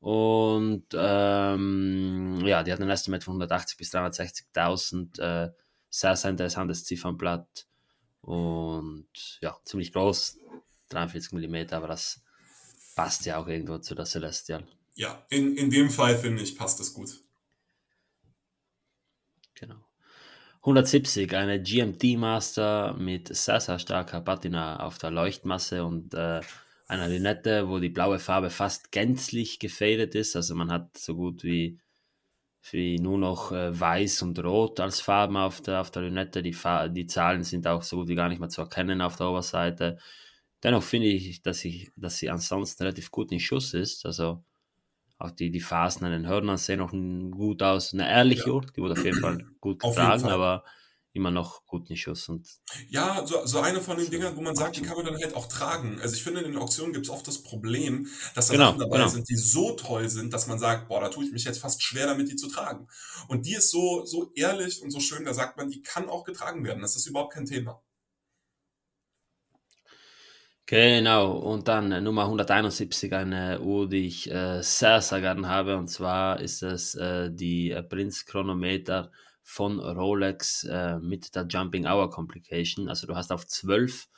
Und ähm, ja, die hat ein Estimate von 180 bis 360.000. Äh, sehr, sehr interessantes Ziffernblatt. Und ja, ziemlich groß, 43 mm, aber das passt ja auch irgendwo zu der Celestial. Ja, in, in dem Fall finde ich, passt es gut. Genau. 170, eine GMT Master mit sehr, sehr starker Patina auf der Leuchtmasse und äh, einer Lünette, wo die blaue Farbe fast gänzlich gefadet ist. Also man hat so gut wie, wie nur noch äh, weiß und rot als Farben auf der, auf der Lünette. Die, die Zahlen sind auch so gut wie gar nicht mehr zu erkennen auf der Oberseite. Dennoch finde ich, dass, ich, dass sie ansonsten relativ gut in Schuss ist. Also auch die, die Phasen an den Hörnern sehen noch gut aus. Eine ehrliche ja. Uhr, die wurde auf jeden Fall gut getragen, aber immer noch gut in Schuss. Und ja, so, so eine von den Dingern, wo man sagt, die kann man dann halt auch tragen. Also ich finde, in den Auktionen gibt es oft das Problem, dass da genau, Sachen dabei genau. sind, die so toll sind, dass man sagt, boah, da tue ich mich jetzt fast schwer damit, die zu tragen. Und die ist so, so ehrlich und so schön, da sagt man, die kann auch getragen werden. Das ist überhaupt kein Thema. Genau, und dann äh, Nummer 171, eine Uhr, die ich äh, sehr, sehr gern habe, und zwar ist es äh, die äh, Prince Chronometer von Rolex äh, mit der Jumping Hour Complication. Also du hast auf 12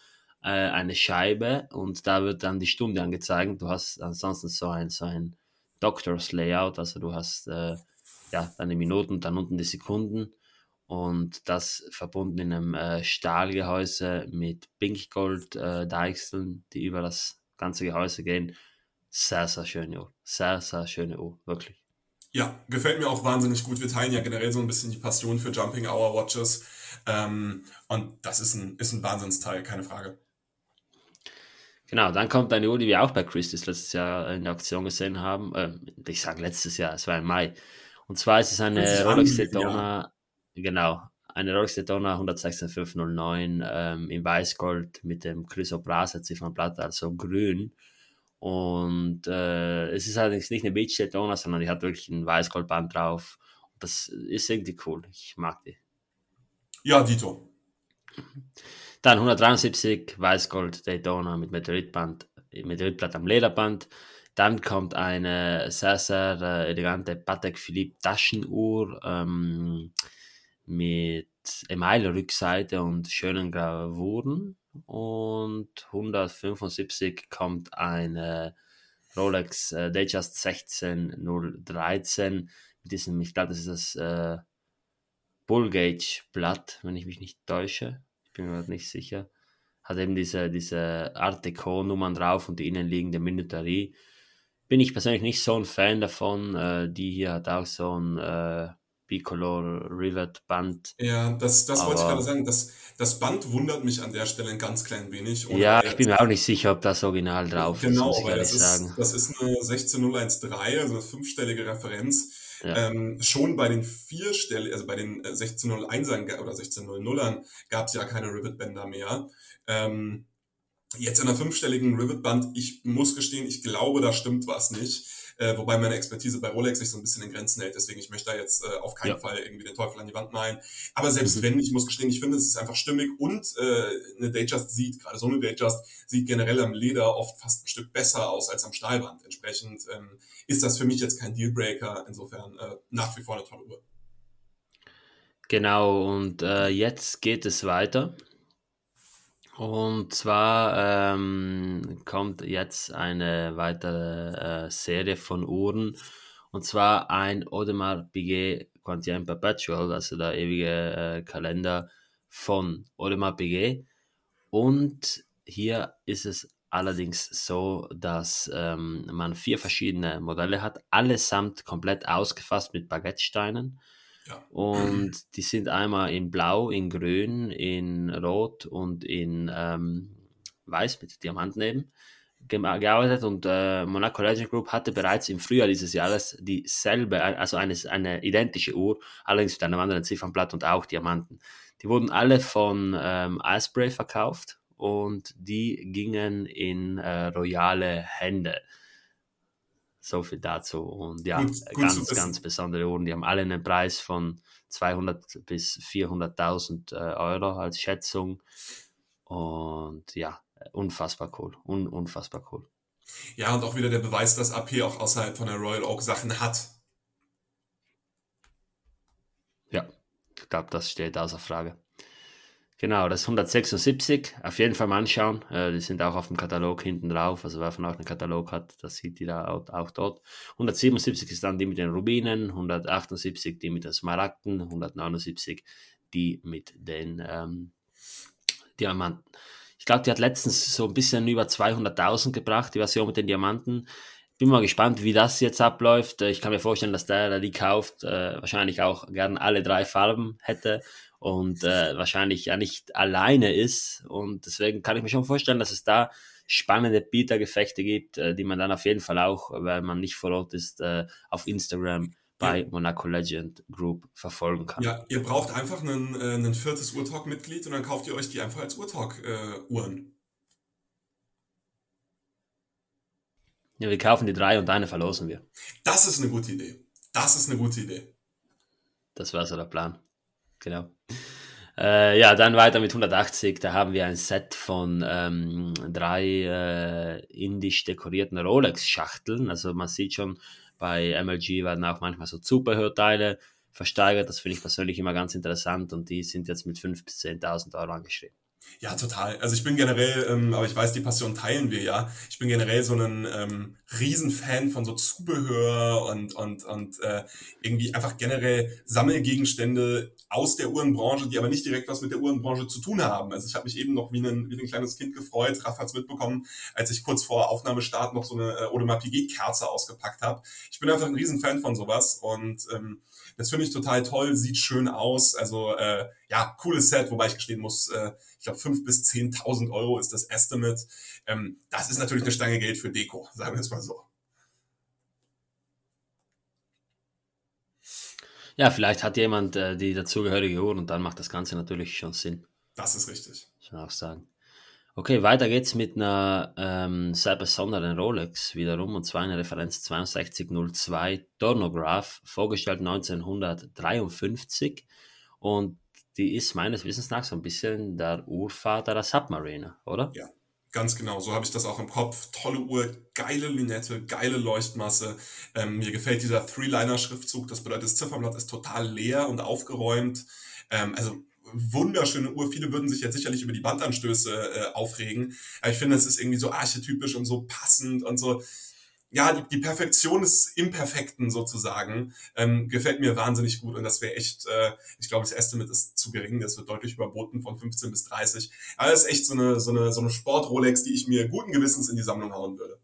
äh, eine Scheibe und da wird dann die Stunde angezeigt. Du hast ansonsten so ein, so ein Doctors Layout, also du hast ja, deine Minuten, dann unten die Sekunden und das verbunden in einem äh, Stahlgehäuse mit Pinkgold äh, Deichseln, die über das ganze Gehäuse gehen. Sehr, sehr schöne Uhr. Sehr, sehr schöne Uhr, wirklich. Ja, gefällt mir auch wahnsinnig gut. Wir teilen ja generell so ein bisschen die Passion für Jumping Hour Watches. Ähm, und das ist ein, ist ein Wahnsinnsteil, keine Frage. Genau, dann kommt eine Uhr, die wir auch bei Christie's letztes Jahr in der Aktion gesehen haben. Ähm, ich sage letztes Jahr, es war im Mai. Und zwar ist es eine Rolex Daytona Genau, eine Rolex Daytona 116509 ähm, in Weißgold mit dem Chrysoprase Ziffernblatt, also grün. Und äh, es ist allerdings nicht eine Beach Daytona, sondern die hat wirklich ein Weißgoldband drauf. Das ist irgendwie cool. Ich mag die. Ja, Dito. Dann 173 Weißgold Daytona mit Meteoritband, Meteoritblatt am Lederband. Dann kommt eine sehr, sehr äh, elegante Patek Philippe Taschenuhr. Ähm, mit Email-Rückseite und schönen Gravuren. Und 175 kommt eine Rolex äh, Datejust 16013 mit diesem, ich glaube, das ist das äh, Bullgage Blatt, wenn ich mich nicht täusche. Ich bin mir nicht sicher. Hat eben diese, diese Art Deco-Nummern drauf und die innenliegende Minuterie. Bin ich persönlich nicht so ein Fan davon. Äh, die hier hat auch so ein äh, Bicolor Rivet Band. Ja, das, das wollte ich gerade sagen. Das, das Band wundert mich an der Stelle ein ganz klein wenig. Ja, ich bin mir auch nicht sicher, ob das Original drauf genau, ist. Genau, weil das ist, das ist eine 16013, also eine fünfstellige Referenz. Ja. Ähm, schon bei den vierstelligen, also bei den 1601ern äh, oder 1600ern gab es ja keine Rivet-Bänder mehr. Ähm, jetzt in einer fünfstelligen Rivet-Band, ich muss gestehen, ich glaube, da stimmt was nicht äh, wobei meine Expertise bei Rolex sich so ein bisschen in Grenzen hält. Deswegen, ich möchte da jetzt äh, auf keinen ja. Fall irgendwie den Teufel an die Wand malen. Aber selbst mhm. wenn, ich muss gestehen, ich finde, es ist einfach stimmig und äh, eine Datejust sieht, gerade so eine Datejust, sieht generell am Leder oft fast ein Stück besser aus als am Stahlband. Entsprechend ähm, ist das für mich jetzt kein Dealbreaker. Insofern äh, nach wie vor eine tolle Uhr. Genau, und äh, jetzt geht es weiter. Und zwar ähm, kommt jetzt eine weitere äh, Serie von Uhren. Und zwar ein Audemars Piguet Quantien Perpetual, also der ewige äh, Kalender von Audemars Piguet. Und hier ist es allerdings so, dass ähm, man vier verschiedene Modelle hat, allesamt komplett ausgefasst mit Baguettesteinen. Ja. Und die sind einmal in Blau, in Grün, in Rot und in ähm, Weiß mit Diamanten eben gearbeitet und äh, Monaco Legend Group hatte bereits im Frühjahr dieses Jahres dieselbe, also eine, eine identische Uhr, allerdings mit einem anderen Ziffernblatt und auch Diamanten. Die wurden alle von ähm, Asprey verkauft und die gingen in äh, royale Hände. So viel dazu. Und ja, gut, gut ganz, ganz besondere Uhren. Die haben alle einen Preis von 200 bis 400.000 äh, Euro als Schätzung. Und ja, unfassbar cool. Un unfassbar cool. Ja, und auch wieder der Beweis, dass AP auch außerhalb von der Royal Oak Sachen hat. Ja, ich glaube, das steht außer Frage. Genau, das 176. Auf jeden Fall mal anschauen. Äh, die sind auch auf dem Katalog hinten drauf. Also wer von euch einen Katalog hat, das sieht ihr da auch, auch, dort. 177 ist dann die mit den Rubinen, 178 die mit den Smaragden, 179 die mit den ähm, Diamanten. Ich glaube, die hat letztens so ein bisschen über 200.000 gebracht, die Version mit den Diamanten. Bin mal gespannt, wie das jetzt abläuft. Ich kann mir vorstellen, dass der, der die kauft, äh, wahrscheinlich auch gern alle drei Farben hätte und äh, wahrscheinlich ja nicht alleine ist. Und deswegen kann ich mir schon vorstellen, dass es da spannende Bietergefechte gibt, äh, die man dann auf jeden Fall auch, weil man nicht vor Ort ist, äh, auf Instagram bei ja. Monaco Legend Group verfolgen kann. Ja, ihr braucht einfach einen, äh, ein viertes Urtalk-Mitglied und dann kauft ihr euch die einfach als Urtalk-Uhren. Ja, wir kaufen die drei und eine verlosen wir. Das ist eine gute Idee. Das ist eine gute Idee. Das war so der Plan genau. Äh, ja, dann weiter mit 180. Da haben wir ein Set von ähm, drei äh, indisch dekorierten Rolex-Schachteln. Also man sieht schon, bei MLG werden auch manchmal so Zubehörteile versteigert. Das finde ich persönlich immer ganz interessant und die sind jetzt mit 5.000 bis 10.000 Euro angeschrieben. Ja, total. Also ich bin generell, ähm, aber ich weiß, die Passion teilen wir ja. Ich bin generell so ein ähm, Riesenfan von so Zubehör und, und, und äh, irgendwie einfach generell Sammelgegenstände aus der Uhrenbranche, die aber nicht direkt was mit der Uhrenbranche zu tun haben. Also ich habe mich eben noch wie ein, wie ein kleines Kind gefreut, Raff hat's mitbekommen, als ich kurz vor Aufnahmestart noch so eine äh, Audemars Piguet-Kerze ausgepackt habe. Ich bin einfach ein Riesenfan von sowas und ähm, das finde ich total toll, sieht schön aus. Also äh, ja, cooles Set, wobei ich gestehen muss, äh, ich glaube 5.000 bis 10.000 Euro ist das Estimate. Ähm, das ist natürlich eine Stange Geld für Deko, sagen wir es mal so. Ja, vielleicht hat jemand äh, die dazugehörige Uhr und dann macht das Ganze natürlich schon Sinn. Das ist richtig. Schon auch sagen. Okay, weiter geht's mit einer ähm, sehr besonderen Rolex wiederum, und zwar eine Referenz 6202 Tornograph, vorgestellt 1953. Und die ist meines Wissens nach so ein bisschen der Urvater der Submariner, oder? Ja, ganz genau. So habe ich das auch im Kopf. Tolle Uhr, geile Linette, geile Leuchtmasse. Ähm, mir gefällt dieser Three-Liner-Schriftzug. Das bedeutet, das Ziffernblatt ist total leer und aufgeräumt. Ähm, also wunderschöne Uhr. Viele würden sich jetzt sicherlich über die Bandanstöße äh, aufregen. Aber ich finde, es ist irgendwie so archetypisch und so passend und so. Ja, die, die Perfektion des Imperfekten sozusagen ähm, gefällt mir wahnsinnig gut und das wäre echt, äh, ich glaube, das Estimate ist zu gering, das wird deutlich überboten von 15 bis 30. Aber das ist echt so eine, so eine, so eine Sport-Rolex, die ich mir guten Gewissens in die Sammlung hauen würde.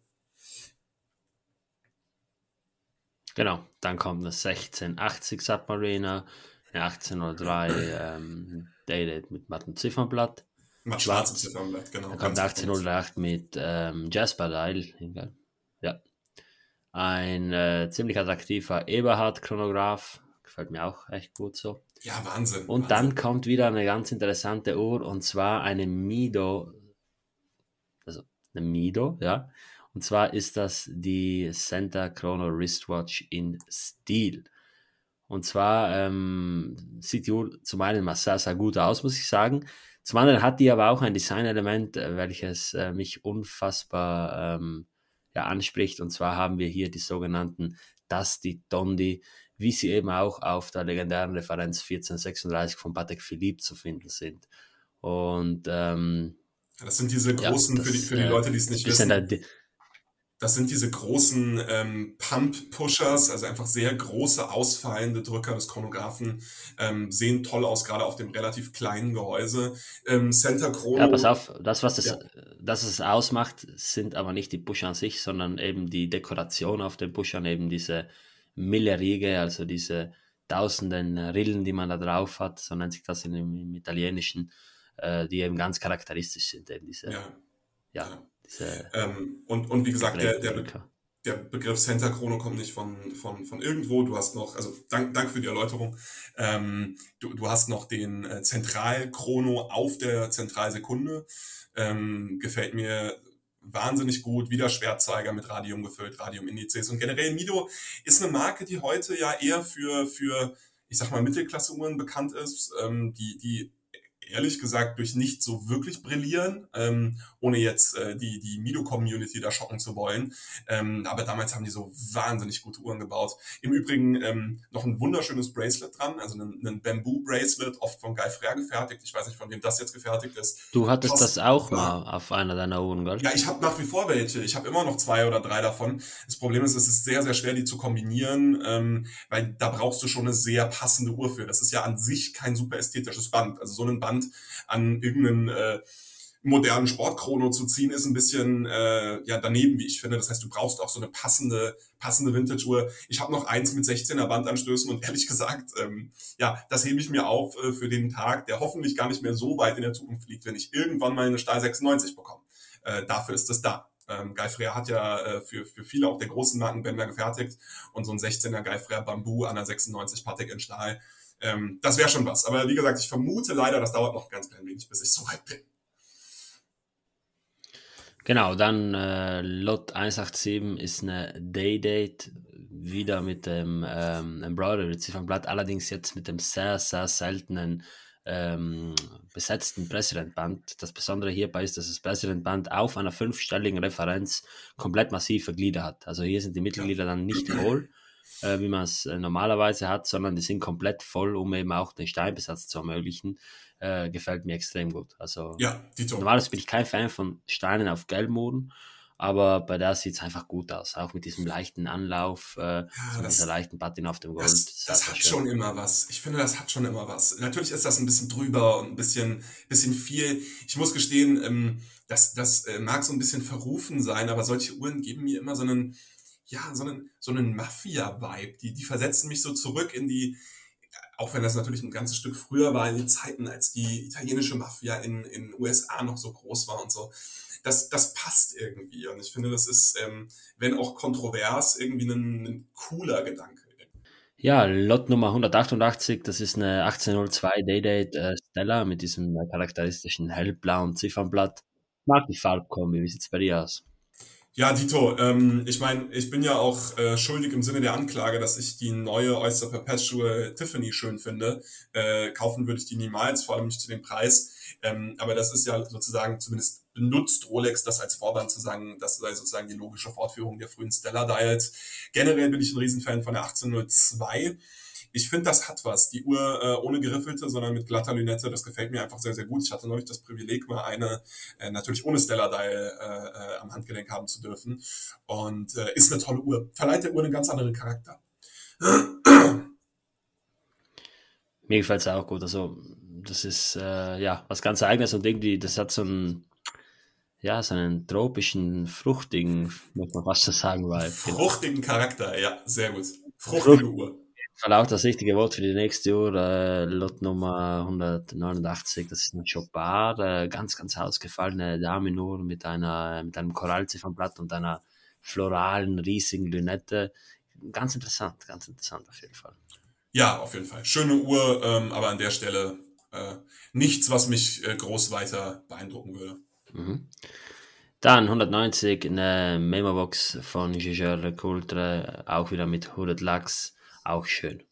Genau, dann kommt das 1680 Submariner, 1803 ähm, Dated mit mattem Ziffernblatt. Mit schwarzem Ziffernblatt, genau. Dann kommt 1808 mit ähm, Jasper Dial. Ja. Ein äh, ziemlich attraktiver Eberhard-Chronograph. Gefällt mir auch echt gut so. Ja, Wahnsinn. Und Wahnsinn. dann kommt wieder eine ganz interessante Uhr und zwar eine Mido. Also eine Mido, ja. Und zwar ist das die Center Chrono Wristwatch in Stil. Und zwar ähm, sieht die Uhr zum einen mal sehr, sehr gut aus, muss ich sagen. Zum anderen hat die aber auch ein Designelement, äh, welches äh, mich unfassbar ähm, ja, anspricht. Und zwar haben wir hier die sogenannten Dusty Dondi, wie sie eben auch auf der legendären Referenz 1436 von Patek Philippe zu finden sind. Und ähm, das sind diese großen, ja, das, für, die, für die Leute, die es nicht wissen. Da, das sind diese großen ähm, Pump-Pushers, also einfach sehr große, ausfallende Drücker des Chronographen. Ähm, sehen toll aus, gerade auf dem relativ kleinen Gehäuse. Ähm, Center Chrono. Ja, pass auf, das, was das, ja. das es ausmacht, sind aber nicht die Pusher an sich, sondern eben die Dekoration auf den Pushern, eben diese Mille-Riege, also diese tausenden Rillen, die man da drauf hat, so nennt sich das im, im Italienischen, äh, die eben ganz charakteristisch sind. Eben diese, ja. ja, ja. Ähm, und, und wie gesagt, der, der, der Begriff Center Chrono kommt nicht von, von, von irgendwo. Du hast noch, also dank, danke für die Erläuterung. Ähm, du, du hast noch den äh, Zentralchrono auf der Zentralsekunde. Ähm, gefällt mir wahnsinnig gut. Wieder Schwertzeiger mit Radium gefüllt, Radium-Indizes. Und generell Mido ist eine Marke, die heute ja eher für, für ich sag mal, Mittelklasse-Uhren bekannt ist, ähm, die, die ehrlich gesagt durch nicht so wirklich brillieren, ähm, ohne jetzt äh, die, die Mido-Community da schocken zu wollen. Ähm, aber damals haben die so wahnsinnig gute Uhren gebaut. Im Übrigen ähm, noch ein wunderschönes Bracelet dran, also ein, ein Bamboo-Bracelet, oft von Guy Frère gefertigt. Ich weiß nicht, von wem das jetzt gefertigt ist. Du hattest Kost das auch mal auf einer deiner Uhren, gell? Ja, ich habe nach wie vor welche. Ich habe immer noch zwei oder drei davon. Das Problem ist, es ist sehr, sehr schwer, die zu kombinieren, ähm, weil da brauchst du schon eine sehr passende Uhr für. Das ist ja an sich kein super ästhetisches Band. Also so ein Band an irgendeinen äh, modernen Sportchrono zu ziehen, ist ein bisschen äh, ja daneben, wie ich finde. Das heißt, du brauchst auch so eine passende, passende Vintage-Uhr. Ich habe noch eins mit 16er Bandanstößen und <laughs> ehrlich gesagt, ähm, ja, das hebe ich mir auf äh, für den Tag, der hoffentlich gar nicht mehr so weit in der Zukunft liegt, wenn ich irgendwann mal eine Stahl 96 bekomme. Äh, dafür ist das da. Ähm, Guy Frère hat ja äh, für, für viele auch der großen Marken Bänder gefertigt und so ein 16er Guy Frère Bamboo an der 96 Patek in Stahl ähm, das wäre schon was. Aber wie gesagt, ich vermute leider, das dauert noch ein ganz klein wenig, bis ich <laughs> so weit bin. Genau, dann äh, Lot 187 ist eine Day-Date, wieder mit dem ähm, Embroidery Ziffernblatt, allerdings jetzt mit dem sehr, sehr seltenen ähm, besetzten President-Band. Das Besondere hierbei ist, dass das President-Band auf einer fünfstelligen Referenz komplett massive Glieder hat. Also hier sind die Mittelglieder dann nicht hohl, äh, wie man es äh, normalerweise hat, sondern die sind komplett voll, um eben auch den Steinbesatz zu ermöglichen. Äh, gefällt mir extrem gut. Also ja, normalerweise bin ich kein Fan von Steinen auf Gelbmoden, aber bei der sieht es einfach gut aus, auch mit diesem leichten Anlauf, äh, ja, mit dieser leichten Patina auf dem Gold. Das, das, das hat schön. schon immer was. Ich finde, das hat schon immer was. Natürlich ist das ein bisschen drüber und ein bisschen, bisschen viel. Ich muss gestehen, ähm, das, das äh, mag so ein bisschen verrufen sein, aber solche Uhren geben mir immer so einen, ja, so einen, so einen Mafia-Vibe. Die, die versetzen mich so zurück in die, auch wenn das natürlich ein ganzes Stück früher war, in die Zeiten, als die italienische Mafia in in USA noch so groß war und so. Das, das passt irgendwie. Und ich finde, das ist, ähm, wenn auch kontrovers, irgendwie ein, ein cooler Gedanke. Ja, Lot Nummer 188, das ist eine 1802 Day-Date äh, Stella mit diesem äh, charakteristischen hellblauen Ziffernblatt. Mag die Farbkombi, wie sieht's bei dir aus? Ja, Dito, ähm, ich meine, ich bin ja auch äh, schuldig im Sinne der Anklage, dass ich die neue Oyster Perpetual Tiffany schön finde. Äh, kaufen würde ich die niemals, vor allem nicht zu dem Preis. Ähm, aber das ist ja sozusagen, zumindest benutzt Rolex das als Vorwand zu sagen, das sei sozusagen die logische Fortführung der frühen Stellar Dials. Generell bin ich ein Riesenfan von der 1802 ich finde, das hat was. Die Uhr äh, ohne geriffelte, sondern mit glatter Lünette, das gefällt mir einfach sehr, sehr gut. Ich hatte neulich das Privileg, mal eine äh, natürlich ohne Stellar Dial äh, äh, am Handgelenk haben zu dürfen. Und äh, ist eine tolle Uhr. Verleiht der Uhr einen ganz anderen Charakter. Mir gefällt es auch gut. Also, das ist äh, ja was ganz Eigenes und irgendwie, das hat so einen ja, so einen tropischen, fruchtigen, muss man fast so sagen, weil. Fruchtigen Charakter, ja, sehr gut. Fruchtige Frucht, Uhr auch das richtige Wort für die nächste Jahr. Äh, Lot Nummer 189, das ist ein Chopard, äh, ganz, ganz ausgefallene Dame nur mit einer, mit einem Korallziffernblatt und einer floralen, riesigen Lünette. Ganz interessant, ganz interessant auf jeden Fall. Ja, auf jeden Fall. Schöne Uhr, ähm, aber an der Stelle äh, nichts, was mich äh, groß weiter beeindrucken würde. Mhm. Dann 190 eine Memo-Box von Gigeur Coultre, auch wieder mit Hooded Lachs auch schön.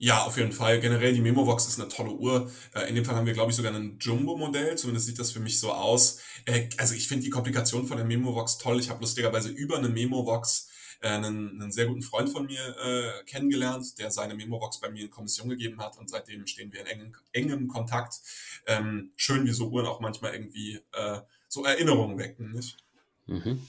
Ja, auf jeden Fall. Generell die Memovox ist eine tolle Uhr. Äh, in dem Fall haben wir, glaube ich, sogar ein Jumbo-Modell. Zumindest sieht das für mich so aus. Äh, also ich finde die Komplikation von der Memovox toll. Ich habe lustigerweise über eine Memovox äh, einen, einen sehr guten Freund von mir äh, kennengelernt, der seine Memovox bei mir in Kommission gegeben hat und seitdem stehen wir in engem, engem Kontakt. Ähm, schön, wie so Uhren auch manchmal irgendwie äh, so Erinnerungen wecken, nicht? Mhm.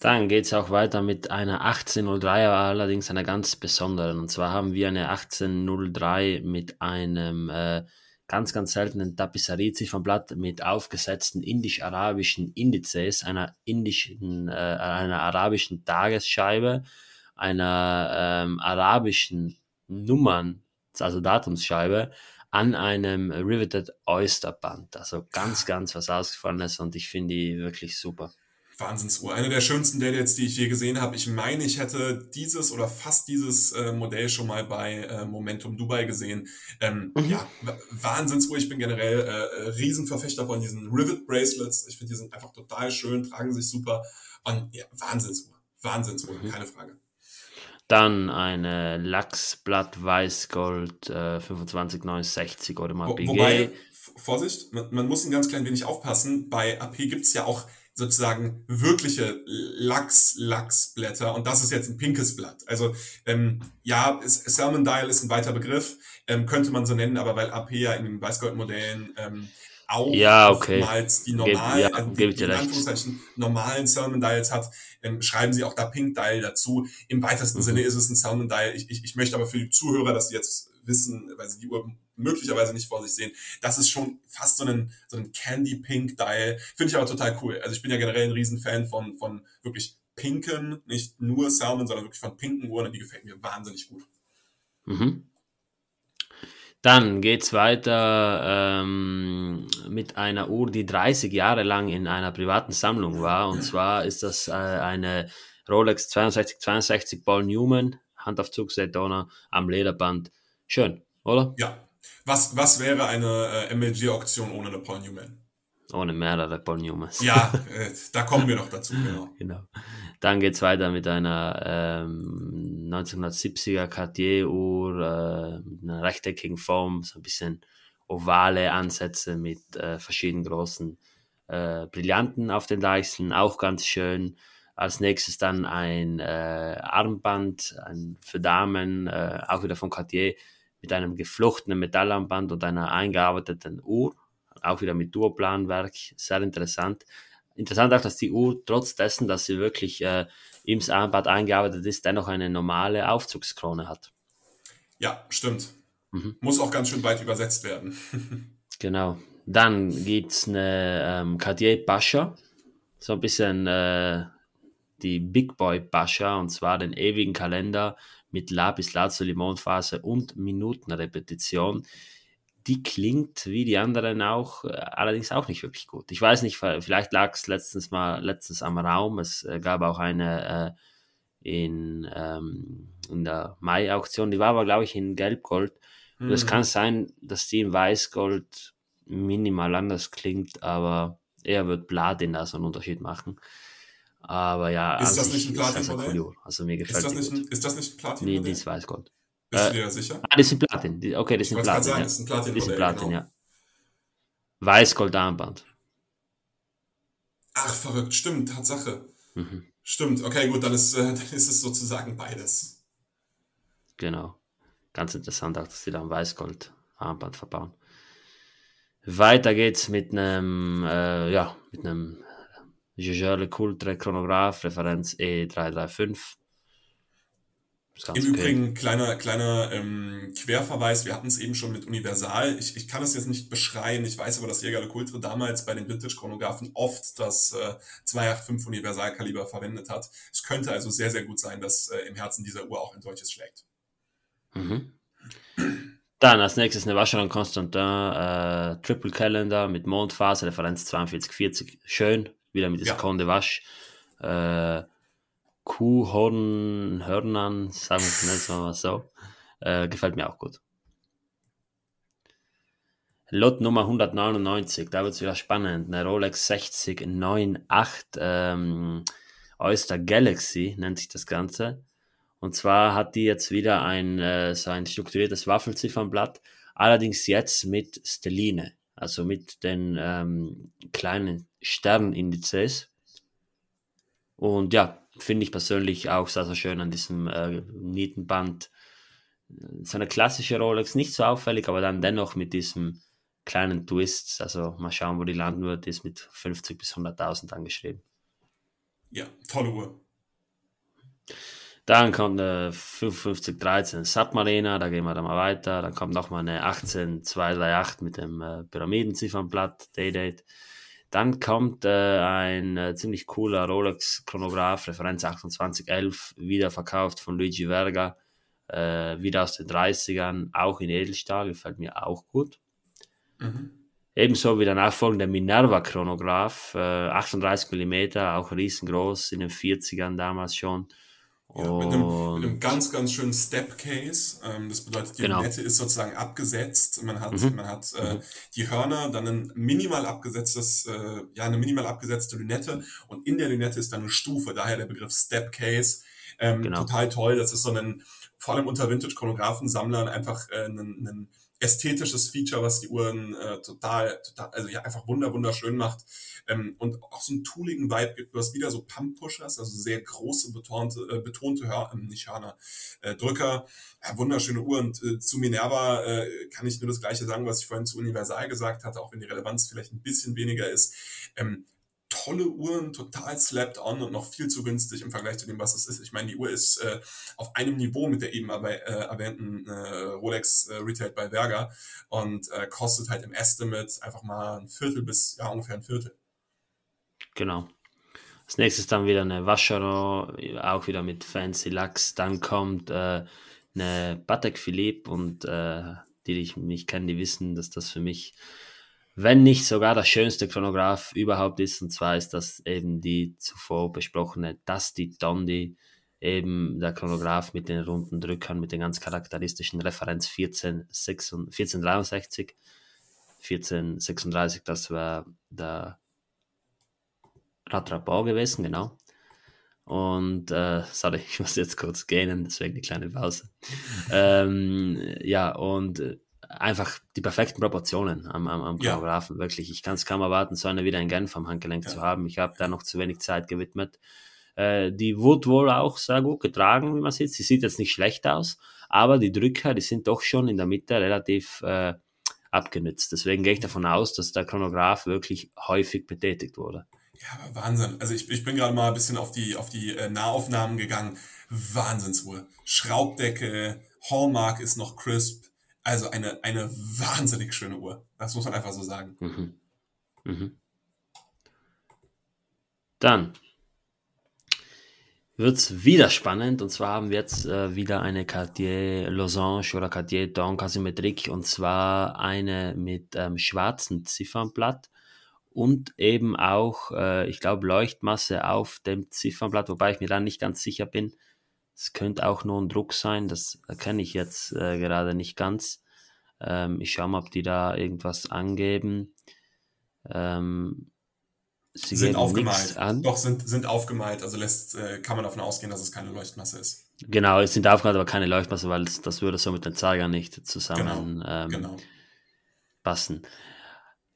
Dann geht es auch weiter mit einer 1803, aber allerdings einer ganz besonderen. Und zwar haben wir eine 1803 mit einem äh, ganz, ganz seltenen Tapisserie-Ziffernblatt mit aufgesetzten indisch-arabischen Indizes, einer indischen, äh, einer arabischen Tagesscheibe, einer ähm, arabischen Nummern, also Datumsscheibe, an einem Riveted Oyster Band. Also ganz, ganz was Ausgefallenes und ich finde die wirklich super. Wahnsinnsuhr. Eine der schönsten Dates, die ich je gesehen habe. Ich meine, ich hätte dieses oder fast dieses äh, Modell schon mal bei äh, Momentum Dubai gesehen. Ähm, mhm. Ja, Wahnsinnsuhr. Ich bin generell äh, Riesenverfechter von diesen Rivet Bracelets. Ich finde, die sind einfach total schön, tragen sich super. Und ja, Wahnsinnsuhr. Wahnsinnsuhr, mhm. keine Frage. Dann eine Lachsblatt Weißgold äh, 2569 oder mal BG. Wobei, Vorsicht, man, man, muss ein ganz klein wenig aufpassen. Bei AP gibt es ja auch sozusagen wirkliche Lachs-Lachsblätter und das ist jetzt ein pinkes Blatt. Also ähm, ja, Salmon Dial ist ein weiter Begriff, ähm, könnte man so nennen, aber weil AP ja in den Weißgoldmodellen ähm, auch ja, okay. oftmals die normalen, ja, also die, die in Anführungszeichen normalen Salmon Dials hat, ähm, schreiben sie auch da Pink Dial dazu. Im weitesten mhm. Sinne ist es ein Salmon Dial. Ich, ich, ich möchte aber für die Zuhörer, dass sie jetzt wissen, weil sie die Uhr möglicherweise nicht vor sich sehen. Das ist schon fast so ein, so ein Candy Pink Dial. Finde ich aber total cool. Also ich bin ja generell ein Riesenfan von, von wirklich pinken, nicht nur Salmon, sondern wirklich von pinken Uhren und die gefällt mir wahnsinnig gut. Mhm. Dann geht es weiter ähm, mit einer Uhr, die 30 Jahre lang in einer privaten Sammlung war. Und zwar ist das äh, eine Rolex 6262 Paul Newman, Handaufzug Daytona am Lederband. Schön, oder? Ja, was, was wäre eine äh, MLG-Auktion ohne eine Paul Newman? Ohne mehrere Paul Newmans. Ja, <laughs> äh, da kommen wir noch dazu, genau. genau. Dann geht es weiter mit einer ähm, 1970er Cartier-Uhr, äh, mit einer rechteckigen Form, so ein bisschen ovale Ansätze mit äh, verschiedenen großen äh, Brillanten auf den Deichseln, auch ganz schön. Als nächstes dann ein äh, Armband ein, für Damen, äh, auch wieder von Cartier, mit einem geflochtenen Metallarmband und einer eingearbeiteten Uhr, auch wieder mit Duoplanwerk, sehr interessant. Interessant auch, dass die Uhr, trotz dessen, dass sie wirklich äh, im Armband eingearbeitet ist, dennoch eine normale Aufzugskrone hat. Ja, stimmt. Mhm. Muss auch ganz schön weit übersetzt werden. <laughs> genau. Dann gibt es eine ähm, Cartier Pascha, so ein bisschen äh, die Big Boy Pascha, und zwar den ewigen Kalender mit Lapis Lazuli Mondphase und Minutenrepetition. Die klingt wie die anderen auch, äh, allerdings auch nicht wirklich gut. Ich weiß nicht, vielleicht lag es letztens mal letztens am Raum. Es äh, gab auch eine äh, in, ähm, in der Mai-Auktion, die war aber, glaube ich, in Gelbgold. Mhm. es kann sein, dass die in Weißgold minimal anders klingt, aber er wird Platin da so einen Unterschied machen. Aber ja, ist das nicht ein Platin-Modell? Also mir gefällt ist das nicht ein, ist das nicht ein Platin-Modell? Nee, die ist Weißgold. Bist äh, du dir sicher? Ah, das sind Platin. Die, okay, das sind Platin. Sagen, ja. Das ist ein Platin, das ist Platin genau. ja. Weißgold-Armband. Ach, verrückt. Stimmt, Tatsache. Mhm. Stimmt. Okay, gut, dann ist, äh, <laughs> dann ist es sozusagen beides. Genau. Ganz interessant auch, dass die da ein Weißgold-Armband verbauen. Weiter geht's mit einem, äh, ja, mit einem Jaeger LeCoultre Chronograph, Referenz E335. Im okay. Übrigen, kleiner, kleiner ähm, Querverweis, wir hatten es eben schon mit Universal. Ich, ich kann es jetzt nicht beschreien, ich weiß aber, dass Jäger Kultre damals bei den Vintage-Chronographen oft das äh, 285 Universalkaliber verwendet hat. Es könnte also sehr, sehr gut sein, dass äh, im Herzen dieser Uhr auch ein solches schlägt. Mhm. Dann als nächstes eine Vacheron Constantin äh, Triple Calendar mit Mondphase, Referenz 4240. Schön, wieder mit ja. Conde Wasch. Äh, Kuhhorn, Hörnern, sagen wir es mal so. Äh, gefällt mir auch gut. Lot Nummer 199, da wird es wieder spannend. Eine Rolex 6098 ähm, Oyster Galaxy nennt sich das Ganze. Und zwar hat die jetzt wieder ein, äh, so ein strukturiertes Waffelziffernblatt, allerdings jetzt mit Stelline, also mit den ähm, kleinen Sternindizes. Und ja, finde ich persönlich auch sehr, sehr schön an diesem äh, Nietenband. So eine klassische Rolex, nicht so auffällig, aber dann dennoch mit diesem kleinen Twist. Also mal schauen, wo die landen wird, ist mit 50 bis 100.000 angeschrieben. Ja, tolle Uhr. Dann kommt eine 5513 Submariner, da gehen wir dann mal weiter. Dann kommt nochmal eine 18238 mit dem äh, Pyramidenziffernblatt, Daydate. Dann kommt äh, ein äh, ziemlich cooler Rolex Chronograph, Referenz 2811, wieder verkauft von Luigi Verga. äh, wieder aus den 30ern, auch in Edelstahl, gefällt mir auch gut. Mhm. Ebenso wie der nachfolgende Minerva-Chronograph, äh, 38 mm, auch riesengroß, in den 40ern damals schon. Ja, mit, einem, mit, einem, ganz, ganz schönen Step Case. Ähm, das bedeutet, die genau. Lunette ist sozusagen abgesetzt. Man hat, mhm. man hat äh, mhm. die Hörner, dann ein minimal abgesetztes, äh, ja, eine minimal abgesetzte Lünette und in der Lünette ist dann eine Stufe, daher der Begriff Step Case. Ähm, genau. Total toll. Das ist so ein, vor allem unter Vintage-Chronographen-Sammlern einfach äh, ein, ein ästhetisches Feature, was die Uhren äh, total, total, also ja, einfach wunder, wunderschön macht. Ähm, und auch so einen tooligen Vibe gibt. Du hast wieder so Pump-Pushers, also sehr große, betonte, äh, betonte Hör, äh, nicht Hörner, äh, Drücker. Ja, wunderschöne Uhr. Und äh, zu Minerva äh, kann ich nur das Gleiche sagen, was ich vorhin zu Universal gesagt hatte, auch wenn die Relevanz vielleicht ein bisschen weniger ist. Ähm, tolle Uhren, total slapped on und noch viel zu günstig im Vergleich zu dem, was es ist. Ich meine, die Uhr ist äh, auf einem Niveau mit der eben äh, erwähnten äh, Rolex äh, Retail bei Berger und äh, kostet halt im Estimate einfach mal ein Viertel bis ja ungefähr ein Viertel. Genau. Als nächstes dann wieder eine Vacheron, auch wieder mit fancy Lachs. Dann kommt äh, eine Patek Philippe und äh, die, die ich nicht kenne, die wissen, dass das für mich wenn nicht sogar das schönste Chronograph überhaupt ist. Und zwar ist das eben die zuvor besprochene Dusty Dondi, eben der Chronograph mit den runden Drückern, mit den ganz charakteristischen Referenz 1463. 1436, das war der Ratrapau gewesen, genau. Und, äh, sorry, <laughs> ich muss jetzt kurz gähnen, deswegen die kleine Pause. ähm, ja, und äh, einfach die perfekten Proportionen am, am, am Choreografen, ja. wirklich. Ich kann es kaum erwarten, so eine wieder in Genf am Handgelenk ja. zu haben. Ich habe da noch zu wenig Zeit gewidmet. Äh, die wurde wohl auch sehr gut getragen, wie man sieht. Sie sieht jetzt nicht schlecht aus, aber die Drücker, die sind doch schon in der Mitte relativ äh, abgenützt. Deswegen gehe ich davon aus, dass der Chronograph wirklich häufig betätigt wurde. Ja, aber Wahnsinn. Also ich, ich bin gerade mal ein bisschen auf die, auf die äh, Nahaufnahmen gegangen. Wahnsinnsuhr. Schraubdecke, Hallmark ist noch crisp, also eine, eine wahnsinnig schöne Uhr. Das muss man einfach so sagen. Mhm. Mhm. Dann wird es wieder spannend und zwar haben wir jetzt äh, wieder eine Cartier Losange oder Cartier Don Asymmetrik und zwar eine mit ähm, schwarzen Ziffernblatt und eben auch, äh, ich glaube, Leuchtmasse auf dem Ziffernblatt, wobei ich mir da nicht ganz sicher bin, es könnte auch nur ein Druck sein, das erkenne ich jetzt äh, gerade nicht ganz. Ähm, ich schaue mal, ob die da irgendwas angeben. Ähm, sie sind aufgemalt. An. Doch, sind, sind aufgemalt. Also lässt, äh, kann man davon ausgehen, dass es keine Leuchtmasse ist. Genau, es sind aufgemalt, aber keine Leuchtmasse, weil das, das würde so mit den Zeigern nicht zusammen genau, ähm, genau. passen.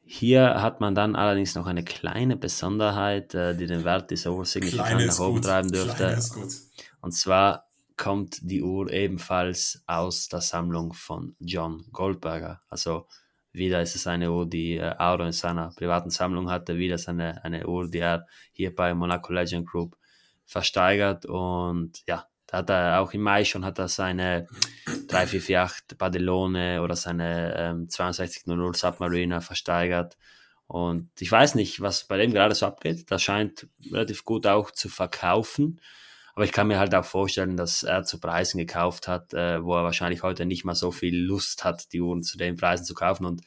Hier hat man dann allerdings noch eine kleine Besonderheit, äh, die den Wert dieser Uhr signifikant nach oben gut. treiben dürfte. Und zwar kommt die Uhr ebenfalls aus der Sammlung von John Goldberger. Also wieder ist es eine Uhr, die äh, Auro in seiner privaten Sammlung hatte, wieder ist eine, eine Uhr, die er hier bei Monaco Legend Group versteigert und ja, da hat er auch im Mai schon hat er seine 348 Badellone oder seine ähm, 6200 Submariner versteigert und ich weiß nicht, was bei dem gerade so abgeht. Das scheint relativ gut auch zu verkaufen. Aber ich kann mir halt auch vorstellen, dass er zu Preisen gekauft hat, äh, wo er wahrscheinlich heute nicht mal so viel Lust hat, die Uhren zu den Preisen zu kaufen. Und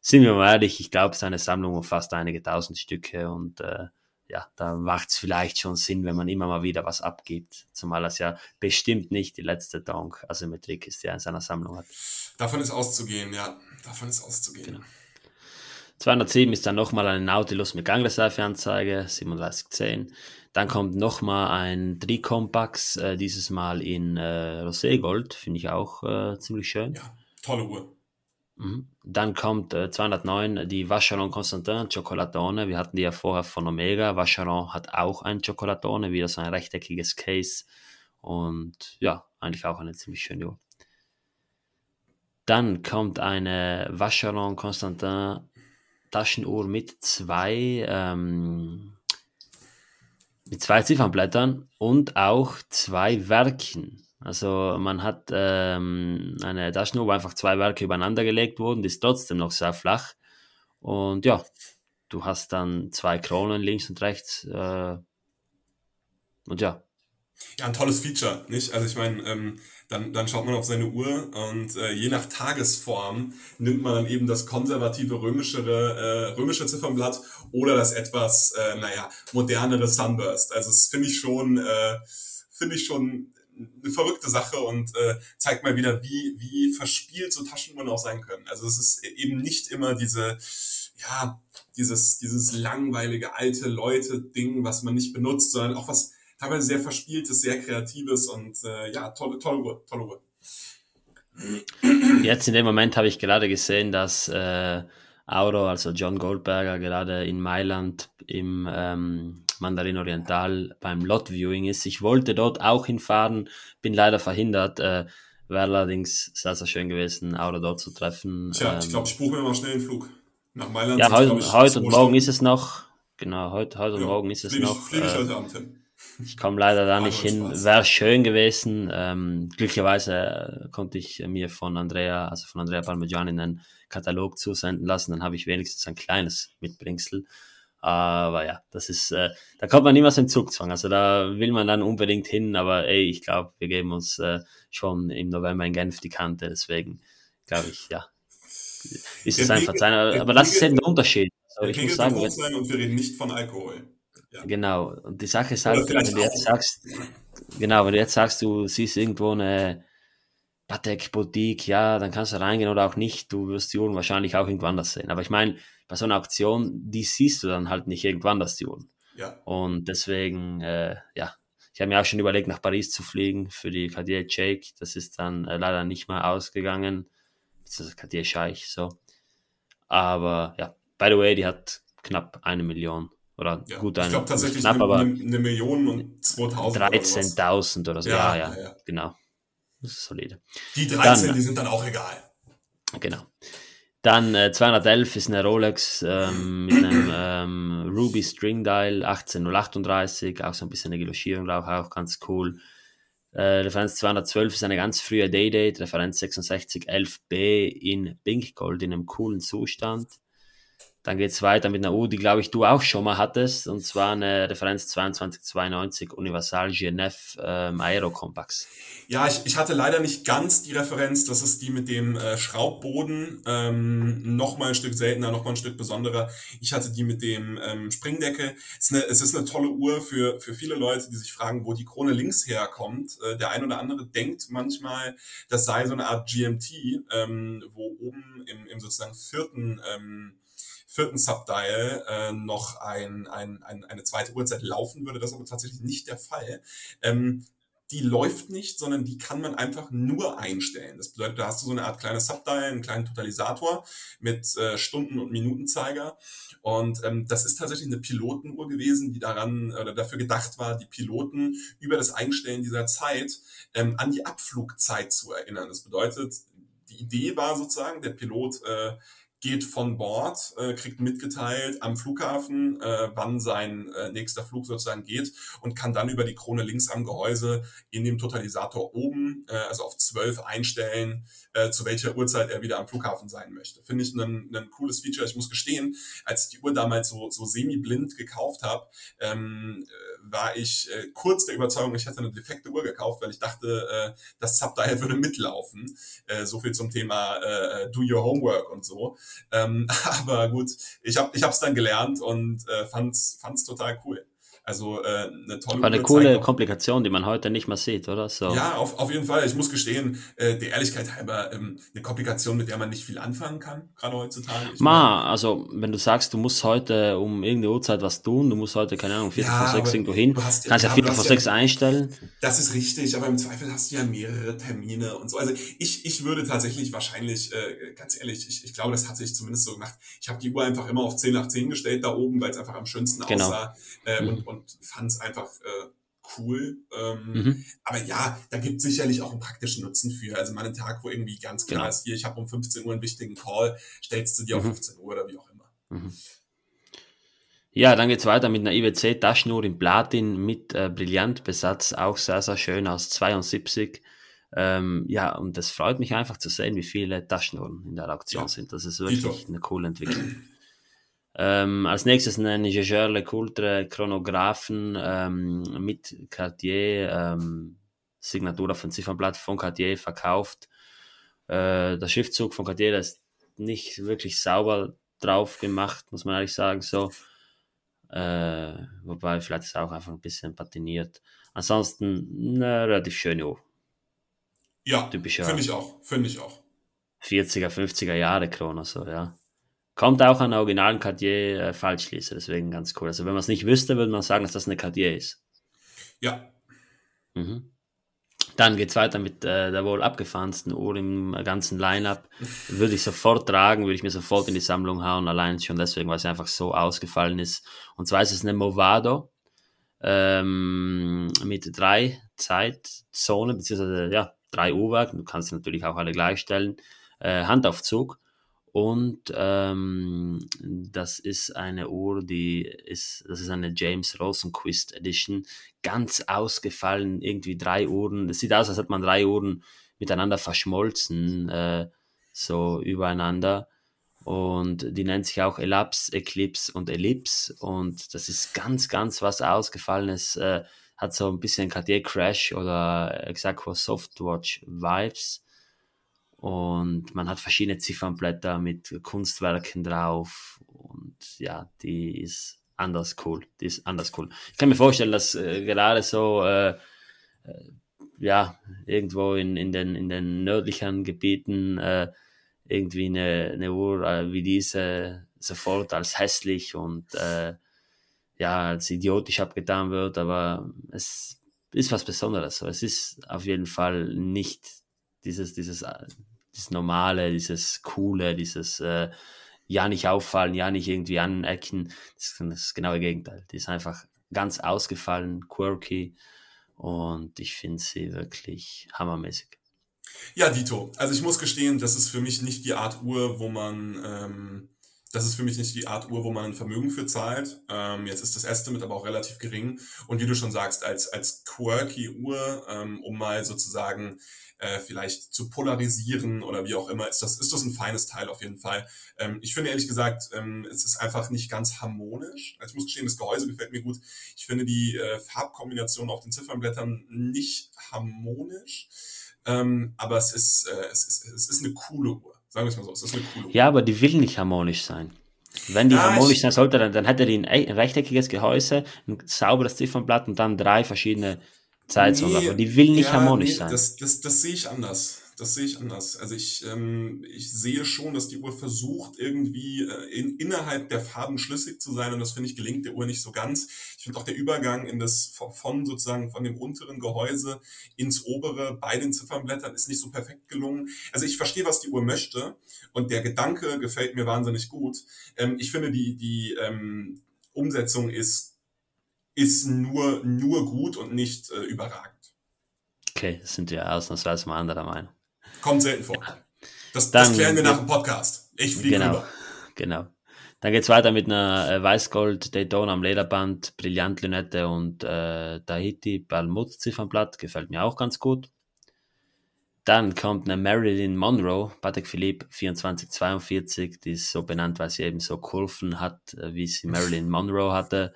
sind wir mal ehrlich, ich glaube, seine Sammlung umfasst einige tausend Stücke und äh, ja, da macht es vielleicht schon Sinn, wenn man immer mal wieder was abgibt. Zumal das ja bestimmt nicht die letzte Donk Asymmetrik ist, die er in seiner Sammlung hat. Davon ist auszugehen, ja. Davon ist auszugehen. Genau. 207 ist dann nochmal eine Nautilus mit Gangreserveanzeige, 3710. Dann kommt nochmal ein Tricompax, äh, dieses Mal in äh, Roségold, finde ich auch äh, ziemlich schön. Ja, tolle Uhr. Mhm. Dann kommt äh, 209 die Vacheron Constantin Chocolatone. Wir hatten die ja vorher von Omega. Vacheron hat auch ein Chocolatone, wieder so ein rechteckiges Case. Und ja, eigentlich auch eine ziemlich schöne Uhr. Dann kommt eine Vacheron Constantin Taschenuhr mit zwei ähm, mit zwei Ziffernblättern und auch zwei Werken. Also man hat ähm, eine Taschenuhr, wo einfach zwei Werke übereinander gelegt wurden, die ist trotzdem noch sehr flach. Und ja, du hast dann zwei Kronen links und rechts. Äh, und ja. Ja, ein tolles Feature, nicht? Also ich meine, ähm, dann, dann schaut man auf seine Uhr und äh, je nach Tagesform nimmt man dann eben das konservative römischere, äh, römische Ziffernblatt oder das etwas, äh, naja, modernere Sunburst. Also das finde ich schon, äh, finde ich schon eine verrückte Sache und äh, zeigt mal wieder, wie, wie verspielt so Taschenuhren auch sein können. Also es ist eben nicht immer diese, ja, dieses, dieses langweilige alte Leute-Ding, was man nicht benutzt, sondern auch was teilweise sehr verspieltes, sehr kreatives und äh, ja, tolle, tolle Uhr, tolle Uhr. Jetzt in dem Moment habe ich gerade gesehen, dass äh, Auro, also John Goldberger, gerade in Mailand im ähm, Mandarin Oriental beim Lot Viewing ist. Ich wollte dort auch hinfahren, bin leider verhindert. Äh, Wäre allerdings sehr, sehr schön gewesen, Auro dort zu treffen. Tja, ähm, ich glaube, ich buche mir mal schnell einen Flug nach Mailand. Ja, heute, heute und morgen ist es noch. Genau, heute, heute ja, und morgen ist es flieg noch. Ich, fliege ich äh, heute Abend hin. Ich komme leider da nicht hin. Wäre schön gewesen. Ähm, glücklicherweise konnte ich mir von Andrea, also von Andrea Parmigiani, einen Katalog zusenden lassen. Dann habe ich wenigstens ein kleines Mitbringsel. Aber ja, das ist, äh, da kommt man niemals im Zugzwang. Also da will man dann unbedingt hin. Aber ey, ich glaube, wir geben uns äh, schon im November in Genf die Kante. Deswegen glaube ich, ja, ist es einfach sein. Aber das ist eben der Unterschied. Also, ich muss sagen, sein und wir reden nicht von Alkohol. Ja. Genau. Und die Sache ist halt, wenn du jetzt sagst, genau, wenn du jetzt sagst, du siehst irgendwo eine Patek Boutique, ja, dann kannst du reingehen oder auch nicht. Du wirst die Uhren wahrscheinlich auch irgendwann das sehen. Aber ich meine, bei so einer Auktion, die siehst du dann halt nicht irgendwann das die Uhren. Ja. Und deswegen, äh, ja, ich habe mir auch schon überlegt, nach Paris zu fliegen für die Cartier Jake. Das ist dann äh, leider nicht mehr ausgegangen. Das ist Cartier Scheich, so. Aber ja, by the way, die hat knapp eine Million oder ja, gut, eine, ich glaube tatsächlich knapp, eine, eine, Million und 2000. 13.000 oder, so. Ja, ja, ja, ja, genau. Das ist solide. Die 13, dann, die sind dann auch egal. Genau. Dann äh, 211 ist eine Rolex ähm, mit einem ähm, Ruby String Dial 18038, auch so ein bisschen eine Geloschierung drauf, auch ganz cool. Äh, Referenz 212 ist eine ganz frühe Day-Date, Referenz 6611B in Pink Gold in einem coolen Zustand. Dann geht es weiter mit einer Uhr, die glaube ich du auch schon mal hattest, und zwar eine Referenz 2292 Universal GNF ähm, Aero Compax. Ja, ich, ich hatte leider nicht ganz die Referenz, das ist die mit dem äh, Schraubboden, ähm, nochmal ein Stück seltener, nochmal ein Stück besonderer. Ich hatte die mit dem ähm, Springdeckel. Es ist, eine, es ist eine tolle Uhr für, für viele Leute, die sich fragen, wo die Krone links herkommt. Äh, der ein oder andere denkt manchmal, das sei so eine Art GMT, ähm, wo oben im, im sozusagen vierten ähm, vierten Subdial äh, noch ein, ein, ein, eine zweite Uhrzeit laufen würde. Das ist aber tatsächlich nicht der Fall. Ähm, die läuft nicht, sondern die kann man einfach nur einstellen. Das bedeutet, da hast du so eine Art kleines Subdial, einen kleinen Totalisator mit äh, Stunden- und Minutenzeiger. Und ähm, das ist tatsächlich eine Pilotenuhr gewesen, die daran oder dafür gedacht war, die Piloten über das Einstellen dieser Zeit ähm, an die Abflugzeit zu erinnern. Das bedeutet, die Idee war sozusagen, der Pilot äh, geht von Bord, äh, kriegt mitgeteilt am Flughafen, äh, wann sein äh, nächster Flug sozusagen geht und kann dann über die Krone links am Gehäuse in dem Totalisator oben, äh, also auf 12 einstellen, äh, zu welcher Uhrzeit er wieder am Flughafen sein möchte. Finde ich ein, cooles Feature. Ich muss gestehen, als ich die Uhr damals so, so semi-blind gekauft habe, ähm, äh, war ich äh, kurz der Überzeugung, ich hätte eine defekte Uhr gekauft, weil ich dachte, äh, das Subdial würde mitlaufen. Äh, so viel zum Thema äh, Do Your Homework und so. Ähm, <laughs> aber gut, ich habe ich dann gelernt und äh, fand's fand's total cool. Also äh, eine tolle War eine coole Komplikation, die man heute nicht mehr sieht, oder? So. Ja, auf, auf jeden Fall. Ich muss gestehen, äh, der Ehrlichkeit halber, ähm, eine Komplikation, mit der man nicht viel anfangen kann, gerade heutzutage. Ich Ma, meine, also wenn du sagst, du musst heute um irgendeine Uhrzeit was tun, du musst heute, keine Ahnung, Viertel ja, vor sechs irgendwo hin, hast, kannst ja, ja Viertel vor sechs einstellen. Das ist richtig, aber im Zweifel hast du ja mehrere Termine und so. Also ich, ich würde tatsächlich wahrscheinlich, äh, ganz ehrlich, ich, ich glaube, das hat sich zumindest so gemacht. Ich habe die Uhr einfach immer auf 10 nach 10 gestellt da oben, weil es einfach am schönsten genau. aussah. Äh, mhm. und, und fand es einfach äh, cool. Ähm, mhm. Aber ja, da gibt sicherlich auch einen praktischen Nutzen für. Also mal einen Tag, wo irgendwie ganz klar genau. ist, hier, ich habe um 15 Uhr einen wichtigen Call, stellst du dir mhm. auf 15 Uhr oder wie auch immer. Mhm. Ja, dann geht's weiter mit einer IWC Taschenuhr in Platin mit äh, Brillantbesatz, auch sehr, sehr schön aus 72. Ähm, ja, und das freut mich einfach zu sehen, wie viele Taschenuhren in der Auktion ja, sind. Das ist wirklich eine coole Entwicklung. <clears throat> Ähm, als nächstes einen Jaeger LeCoultre Chronographen ähm, mit Cartier, ähm, Signatur auf dem Ziffernblatt von Cartier verkauft. Äh, der Schriftzug von Cartier ist nicht wirklich sauber drauf gemacht, muss man ehrlich sagen. So. Äh, wobei vielleicht ist es auch einfach ein bisschen patiniert. Ansonsten eine relativ schöne Uhr. Ja, finde ich auch, finde ich auch. 40er, 50er Jahre Chrono, so, ja. Kommt auch an originalen Cartier äh, deswegen ganz cool. Also wenn man es nicht wüsste, würde man sagen, dass das eine Cartier ist. Ja. Mhm. Dann geht es weiter mit äh, der wohl abgefahrensten Uhr im ganzen Line-Up. <laughs> Würde ich sofort tragen, würde ich mir sofort in die Sammlung hauen, allein schon deswegen, weil sie einfach so ausgefallen ist. Und zwar ist es eine Movado ähm, mit drei Zeitzonen, beziehungsweise ja, drei Uhrwerken. Du kannst natürlich auch alle gleichstellen. Äh, Handaufzug. Und ähm, das ist eine Uhr, die ist, das ist eine James Rosenquist Edition. Ganz ausgefallen, irgendwie drei Uhren. Es sieht aus, als hätte man drei Uhren miteinander verschmolzen, äh, so übereinander. Und die nennt sich auch Elapse, Eclipse und Ellipse. Und das ist ganz, ganz was Ausgefallenes. Äh, hat so ein bisschen Cartier Crash oder Exacqua Softwatch Vibes und man hat verschiedene Ziffernblätter mit Kunstwerken drauf und ja, die ist anders cool. Die ist anders cool. Ich kann mir vorstellen, dass äh, gerade so äh, äh, ja irgendwo in, in, den, in den nördlichen Gebieten äh, irgendwie eine, eine Uhr äh, wie diese sofort als hässlich und ja als idiotisch abgetan wird, aber es ist was Besonderes. Es ist auf jeden Fall nicht dieses, dieses das Normale, dieses Coole, dieses äh, ja nicht auffallen, ja nicht irgendwie anecken. Das ist das genaue Gegenteil. Die ist einfach ganz ausgefallen, quirky und ich finde sie wirklich hammermäßig. Ja, Dito. Also ich muss gestehen, das ist für mich nicht die Art Uhr, wo man ähm, das ist für mich nicht die Art Uhr, wo man ein Vermögen für zahlt. Ähm, jetzt ist das Estimate aber auch relativ gering. Und wie du schon sagst, als, als quirky Uhr, ähm, um mal sozusagen äh, vielleicht zu polarisieren oder wie auch immer, ist das, ist das ein feines Teil auf jeden Fall. Ähm, ich finde ehrlich gesagt, ähm, es ist einfach nicht ganz harmonisch. Also ich muss gestehen, das Gehäuse gefällt mir gut. Ich finde die äh, Farbkombination auf den Ziffernblättern nicht harmonisch. Ähm, aber es ist, äh, es, ist, es ist eine coole Uhr. Sagen wir es mal so, es ist eine coole Uhr. Ja, aber die will nicht harmonisch sein. Wenn die ja, harmonisch sein sollte, dann, dann hätte die ein, ein rechteckiges Gehäuse, ein sauberes Ziffernblatt und dann drei verschiedene Zeitzonen. Nee, aber die will nicht ja, harmonisch nee, sein. Das, das, das sehe ich anders das sehe ich anders. Also ich, ähm, ich sehe schon, dass die Uhr versucht, irgendwie äh, in, innerhalb der Farben schlüssig zu sein und das finde ich gelingt der Uhr nicht so ganz. Ich finde auch der Übergang in das von sozusagen von dem unteren Gehäuse ins obere bei den Ziffernblättern ist nicht so perfekt gelungen. Also ich verstehe, was die Uhr möchte und der Gedanke gefällt mir wahnsinnig gut. Ähm, ich finde die, die ähm, Umsetzung ist ist nur, nur gut und nicht äh, überragend. Okay, das sind ja ausnahmsweise mal anderer Meinung. Kommt selten vor. Das, Dann, das klären wir nach dem Podcast. Ich fliege genau, rüber. Genau. Dann geht es weiter mit einer äh, Weißgold Daytona am Lederband, Brillantlünette und äh, Tahiti Balmut Ziffernblatt. Gefällt mir auch ganz gut. Dann kommt eine Marilyn Monroe, Patek Philippe 2442, die ist so benannt, weil sie eben so Kurven hat, äh, wie sie Marilyn Monroe hatte.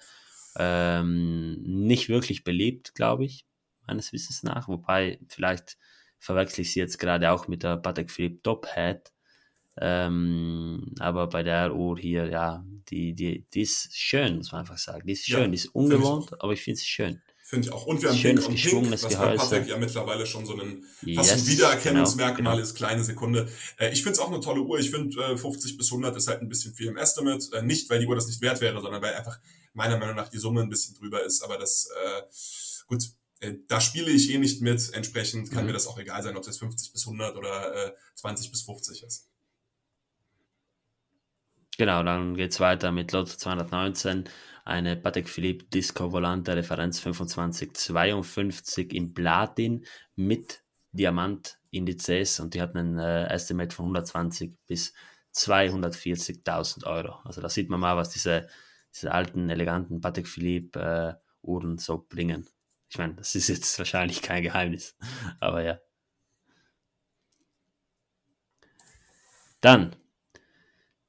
Ähm, nicht wirklich beliebt, glaube ich, meines Wissens nach. Wobei, vielleicht verwechsel ich sie jetzt gerade auch mit der Patek Philippe Top Hat. Ähm, aber bei der Uhr hier, ja, die, die, die ist schön, muss man einfach sagen. Die ist schön, ja, die ist ungewohnt, ich aber ich finde sie schön. Finde ich auch. Und wir haben Schönes Pink, Pink was bei Patek ja mittlerweile schon so ein fast yes, ein Wiedererkennungsmerkmal genau, genau. ist, kleine Sekunde. Äh, ich finde es auch eine tolle Uhr. Ich finde äh, 50 bis 100 ist halt ein bisschen viel im Estimate. Äh, nicht, weil die Uhr das nicht wert wäre, sondern weil einfach meiner Meinung nach die Summe ein bisschen drüber ist. Aber das, äh, gut, da spiele ich eh nicht mit. Entsprechend kann mhm. mir das auch egal sein, ob es jetzt 50 bis 100 oder äh, 20 bis 50 ist. Genau, dann geht es weiter mit Lotto 219, eine Patek Philippe Disco Volante Referenz 2552 in Platin mit Diamant-Indizes und die hat einen äh, Estimate von 120 bis 240.000 Euro. Also da sieht man mal, was diese, diese alten, eleganten Patek Philippe äh, Uhren so bringen. Ich meine, das ist jetzt wahrscheinlich kein Geheimnis, aber ja. Dann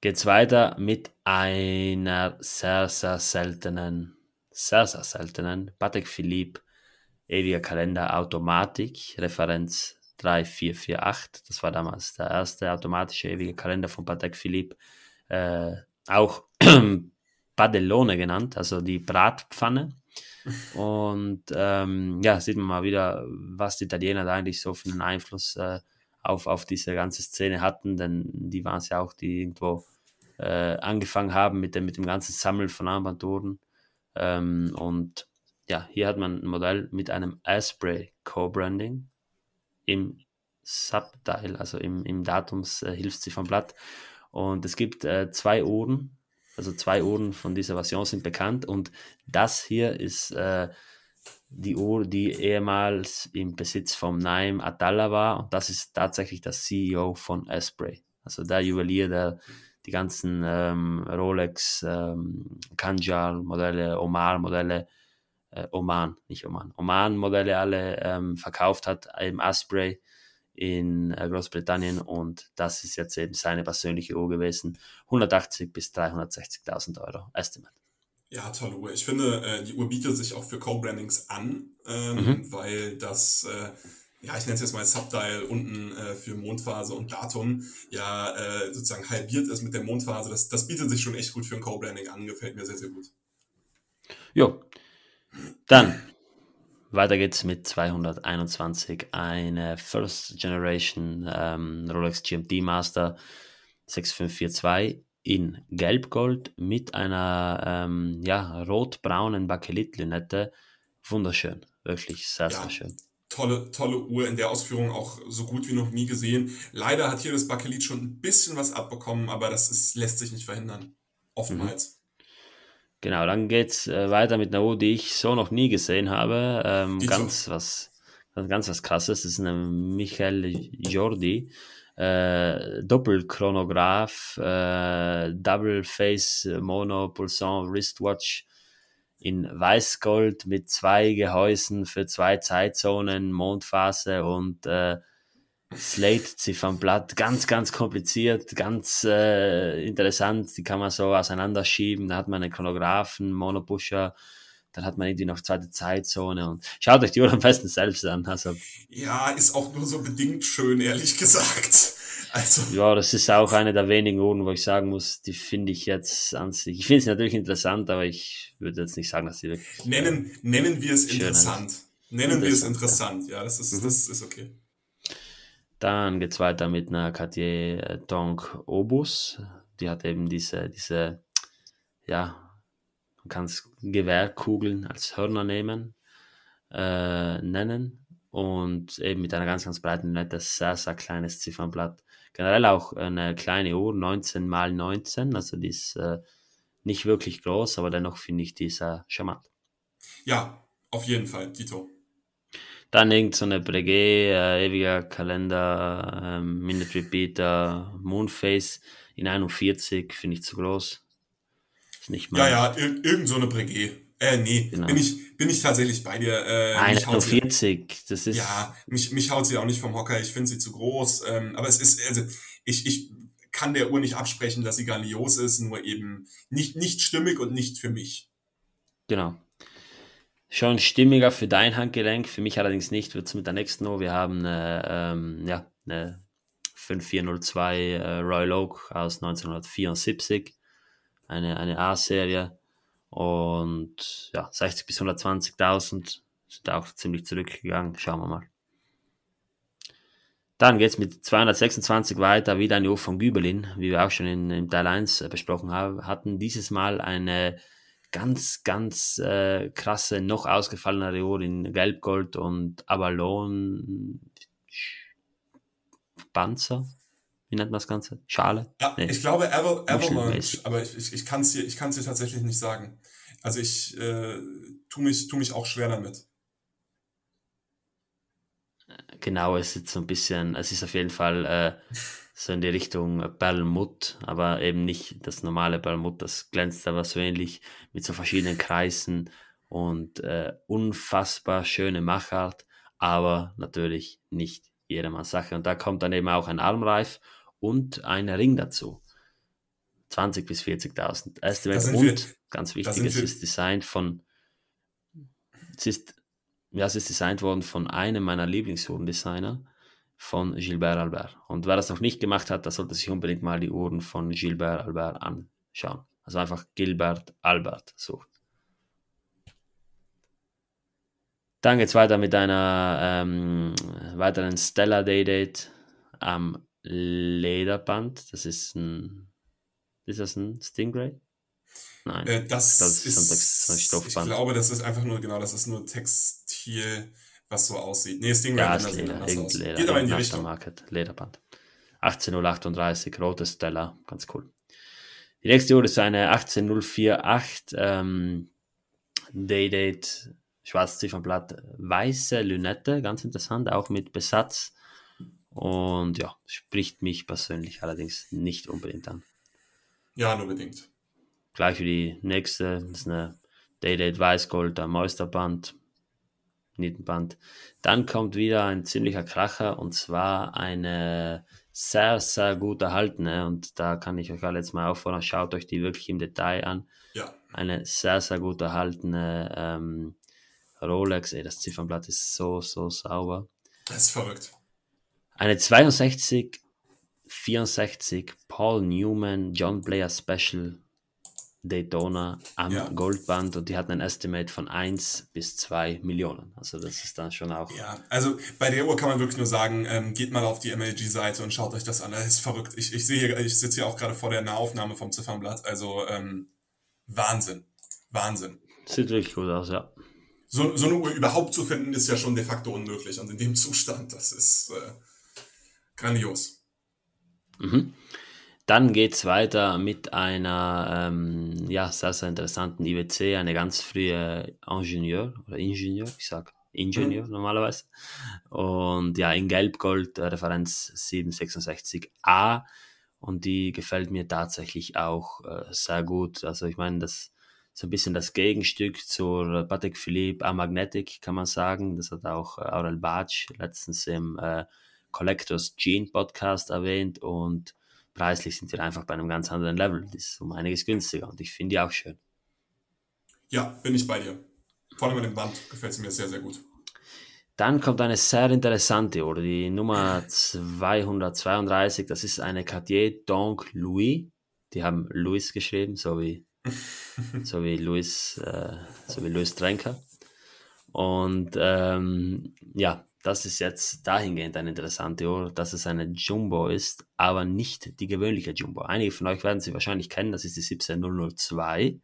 geht es weiter mit einer sehr, sehr seltenen, sehr, sehr seltenen Patek Philippe ewiger Kalender Automatik, Referenz 3448. Das war damals der erste automatische ewige Kalender von Patek Philippe. Äh, auch <clears throat> Padellone genannt, also die Bratpfanne. Und ähm, ja, sieht man mal wieder, was die Italiener da eigentlich so für einen Einfluss äh, auf, auf diese ganze Szene hatten, denn die waren es ja auch, die irgendwo äh, angefangen haben mit dem, mit dem ganzen Sammeln von Armbanduhren. Ähm, und ja, hier hat man ein Modell mit einem Asprey Co-Branding im Subteil, also im, im Datumshilfsziffernblatt. Und es gibt äh, zwei Uhren, also zwei Uhren von dieser Version sind bekannt und das hier ist äh, die Uhr, die ehemals im Besitz von Naim Atalla war und das ist tatsächlich der CEO von Asprey. Also der Juwelier, der die ganzen ähm, Rolex, ähm, Kanjar-Modelle, Omar-Modelle äh, Oman, nicht Oman, Oman-Modelle alle ähm, verkauft hat im Asprey in äh, Großbritannien und das ist jetzt eben seine persönliche Uhr gewesen. 180 bis 360.000 Euro Estimate. Ja, tolle Uhr. Ich finde, äh, die Uhr bietet sich auch für Co-Brandings an, ähm, mhm. weil das, äh, ja, ich nenne es jetzt mal Subdial unten äh, für Mondphase und Datum, ja, äh, sozusagen halbiert ist mit der Mondphase. Das, das bietet sich schon echt gut für ein Co-Branding an. Gefällt mir sehr, sehr gut. Jo, dann weiter geht's mit 221, eine First Generation ähm, Rolex GMT Master 6542 in Gelbgold mit einer ähm, ja, rot-braunen Bakelit-Lünette. Wunderschön, wirklich sehr, ja, sehr schön. Tolle, tolle Uhr in der Ausführung auch so gut wie noch nie gesehen. Leider hat hier das Bakelit schon ein bisschen was abbekommen, aber das ist, lässt sich nicht verhindern. Oftmals. Mhm. Genau, dann geht's äh, weiter mit einer Uhr, die ich so noch nie gesehen habe. Ähm, ganz so. was, ganz was krasses. Das ist eine Michael Jordi. Äh, Doppelchronograph, äh, Double Face Mono Pulsant Wristwatch in Weißgold mit zwei Gehäusen für zwei Zeitzonen, Mondphase und äh, Slate-Ziffernblatt, ganz, ganz kompliziert, ganz äh, interessant. Die kann man so auseinanderschieben. Da hat man einen Chronographen, Monopusher, dann hat man irgendwie noch zweite Zeitzone und schaut euch die Uhr am besten selbst an. Also, ja, ist auch nur so bedingt schön, ehrlich gesagt. Also. Ja, das ist auch eine der wenigen Uhren, wo ich sagen muss, die finde ich jetzt an sich. Ich finde sie natürlich interessant, aber ich würde jetzt nicht sagen, dass sie wirklich. Nennen, nennen wir es interessant. Nennen wir es interessant, ja, das ist, mhm. das ist okay. Dann geht es weiter mit einer Cartier Tonk Obus. Die hat eben diese, diese ja, man kann es Gewehrkugeln als Hörner nehmen, äh, nennen und eben mit einer ganz, ganz breiten nettes, sehr, sehr kleines Ziffernblatt. Generell auch eine kleine Uhr, 19 mal 19, also die ist äh, nicht wirklich groß, aber dennoch finde ich die sehr charmant. Ja, auf jeden Fall, Tito. Dann irgend so eine Breguet, äh, ewiger Kalender, äh, Minute Repeater, Moonface in 41, finde ich zu groß. Ist nicht mal. Ja, ja, ir irgend so eine Breguet. Äh, nee, genau. bin, ich, bin ich tatsächlich bei dir. Äh, 41, das ist. Ja, mich, mich haut sie auch nicht vom Hocker, ich finde sie zu groß. Ähm, aber es ist, also, ich, ich kann der Uhr nicht absprechen, dass sie grandios ist, nur eben nicht, nicht stimmig und nicht für mich. Genau schon stimmiger für dein Handgelenk, für mich allerdings nicht, wird es mit der nächsten Uhr. Wir haben eine, ähm, ja, eine 5402 äh, Royal Oak aus 1974, eine, eine A-Serie und ja, 60 bis 120.000 sind auch ziemlich zurückgegangen. Schauen wir mal. Dann geht es mit 226 weiter, wieder eine Uhr von Gübelin, wie wir auch schon in, in Teil 1 äh, besprochen haben, hatten dieses Mal eine ganz, ganz äh, krasse, noch ausgefallenere Uhr in Gelbgold und Avalon Panzer. Wie nennt man das Ganze? Schale? Ja, nee. ich glaube Aval Avalanche, aber ich, ich, ich kann es dir, dir tatsächlich nicht sagen. Also ich äh, tue mich, tu mich auch schwer damit. Genau, es ist so ein bisschen, es ist auf jeden Fall äh, so in die Richtung Perlmutt, aber eben nicht das normale Perlmutt, das glänzt aber so ähnlich mit so verschiedenen Kreisen und äh, unfassbar schöne Machart, aber natürlich nicht jedermanns Sache. Und da kommt dann eben auch ein Armreif und ein Ring dazu. 20 bis 40.000 Estimate. Und, wir, ganz wichtig, es ist designt von, es ist, ja, es ist designt worden von einem meiner Lieblingsuhrendesigner, von Gilbert Albert. Und wer das noch nicht gemacht hat, der sollte sich unbedingt mal die Uhren von Gilbert Albert anschauen. Also einfach Gilbert Albert suchen. Dann geht es weiter mit einer ähm, weiteren Stella Day Date am Lederband. Das ist ein. Ist das ein Stingray? Nein. Äh, das, das, ist, ist ein Stoffband. Ich glaube, das ist einfach nur, genau, das ist nur Textil, was so aussieht. Nee, Stingray ja, ist Leder, irgendein Leder. Geht aber in die Richtung. Market, Lederband. 18.038, rote Stella, ganz cool. Die nächste Uhr ist eine 18048 ähm, Day-Date schwarzes Ziffernblatt, weiße Lünette, ganz interessant, auch mit Besatz. Und ja, spricht mich persönlich allerdings nicht unbedingt an. Ja, nur bedingt. Gleich wie die nächste, das ist eine Day-Date Weißgold am Meisterband, Nietenband. Dann kommt wieder ein ziemlicher Kracher und zwar eine sehr, sehr gut erhaltene und da kann ich euch alle jetzt mal auffordern, schaut euch die wirklich im Detail an. Ja. Eine sehr, sehr gut erhaltene ähm, Rolex, ey, das Ziffernblatt ist so, so sauber. Das ist verrückt. Eine 62, 64 Paul Newman John Player Special Daytona am ja. Goldband und die hatten ein Estimate von 1 bis 2 Millionen. Also das ist dann schon auch. Ja, also bei der Uhr kann man wirklich nur sagen, ähm, geht mal auf die MLG-Seite und schaut euch das an. Das ist verrückt. Ich, ich sehe, ich sitze hier auch gerade vor der Nahaufnahme vom Ziffernblatt. Also ähm, Wahnsinn. Wahnsinn. Sieht wirklich gut aus, ja so, so eine Uhr überhaupt zu finden, ist ja schon de facto unmöglich. Und in dem Zustand, das ist äh, grandios. Mhm. Dann geht es weiter mit einer ähm, ja, sehr, sehr interessanten IWC, eine ganz frühe Ingenieur oder Ingenieur, ich sag Ingenieur mhm. normalerweise. Und ja, in Gelb-Gold, äh, Referenz 766a. Und die gefällt mir tatsächlich auch äh, sehr gut. Also ich meine, das so ein bisschen das Gegenstück zur Patek Philippe Amagnetic, kann man sagen. Das hat auch äh, Aurel Batsch letztens im äh, Collectors Gene Podcast erwähnt und preislich sind wir einfach bei einem ganz anderen Level. Das ist um einiges günstiger und ich finde die auch schön. Ja, bin ich bei dir. Vor allem mit dem Band gefällt es mir sehr, sehr gut. Dann kommt eine sehr interessante oder die Nummer 232. Das ist eine Cartier Donc Louis. Die haben Louis geschrieben, so wie so wie Luis, äh, so wie Luis Trenker. Und ähm, ja, das ist jetzt dahingehend eine interessante Uhr, dass es eine Jumbo ist, aber nicht die gewöhnliche Jumbo. Einige von euch werden sie wahrscheinlich kennen, das ist die 17002.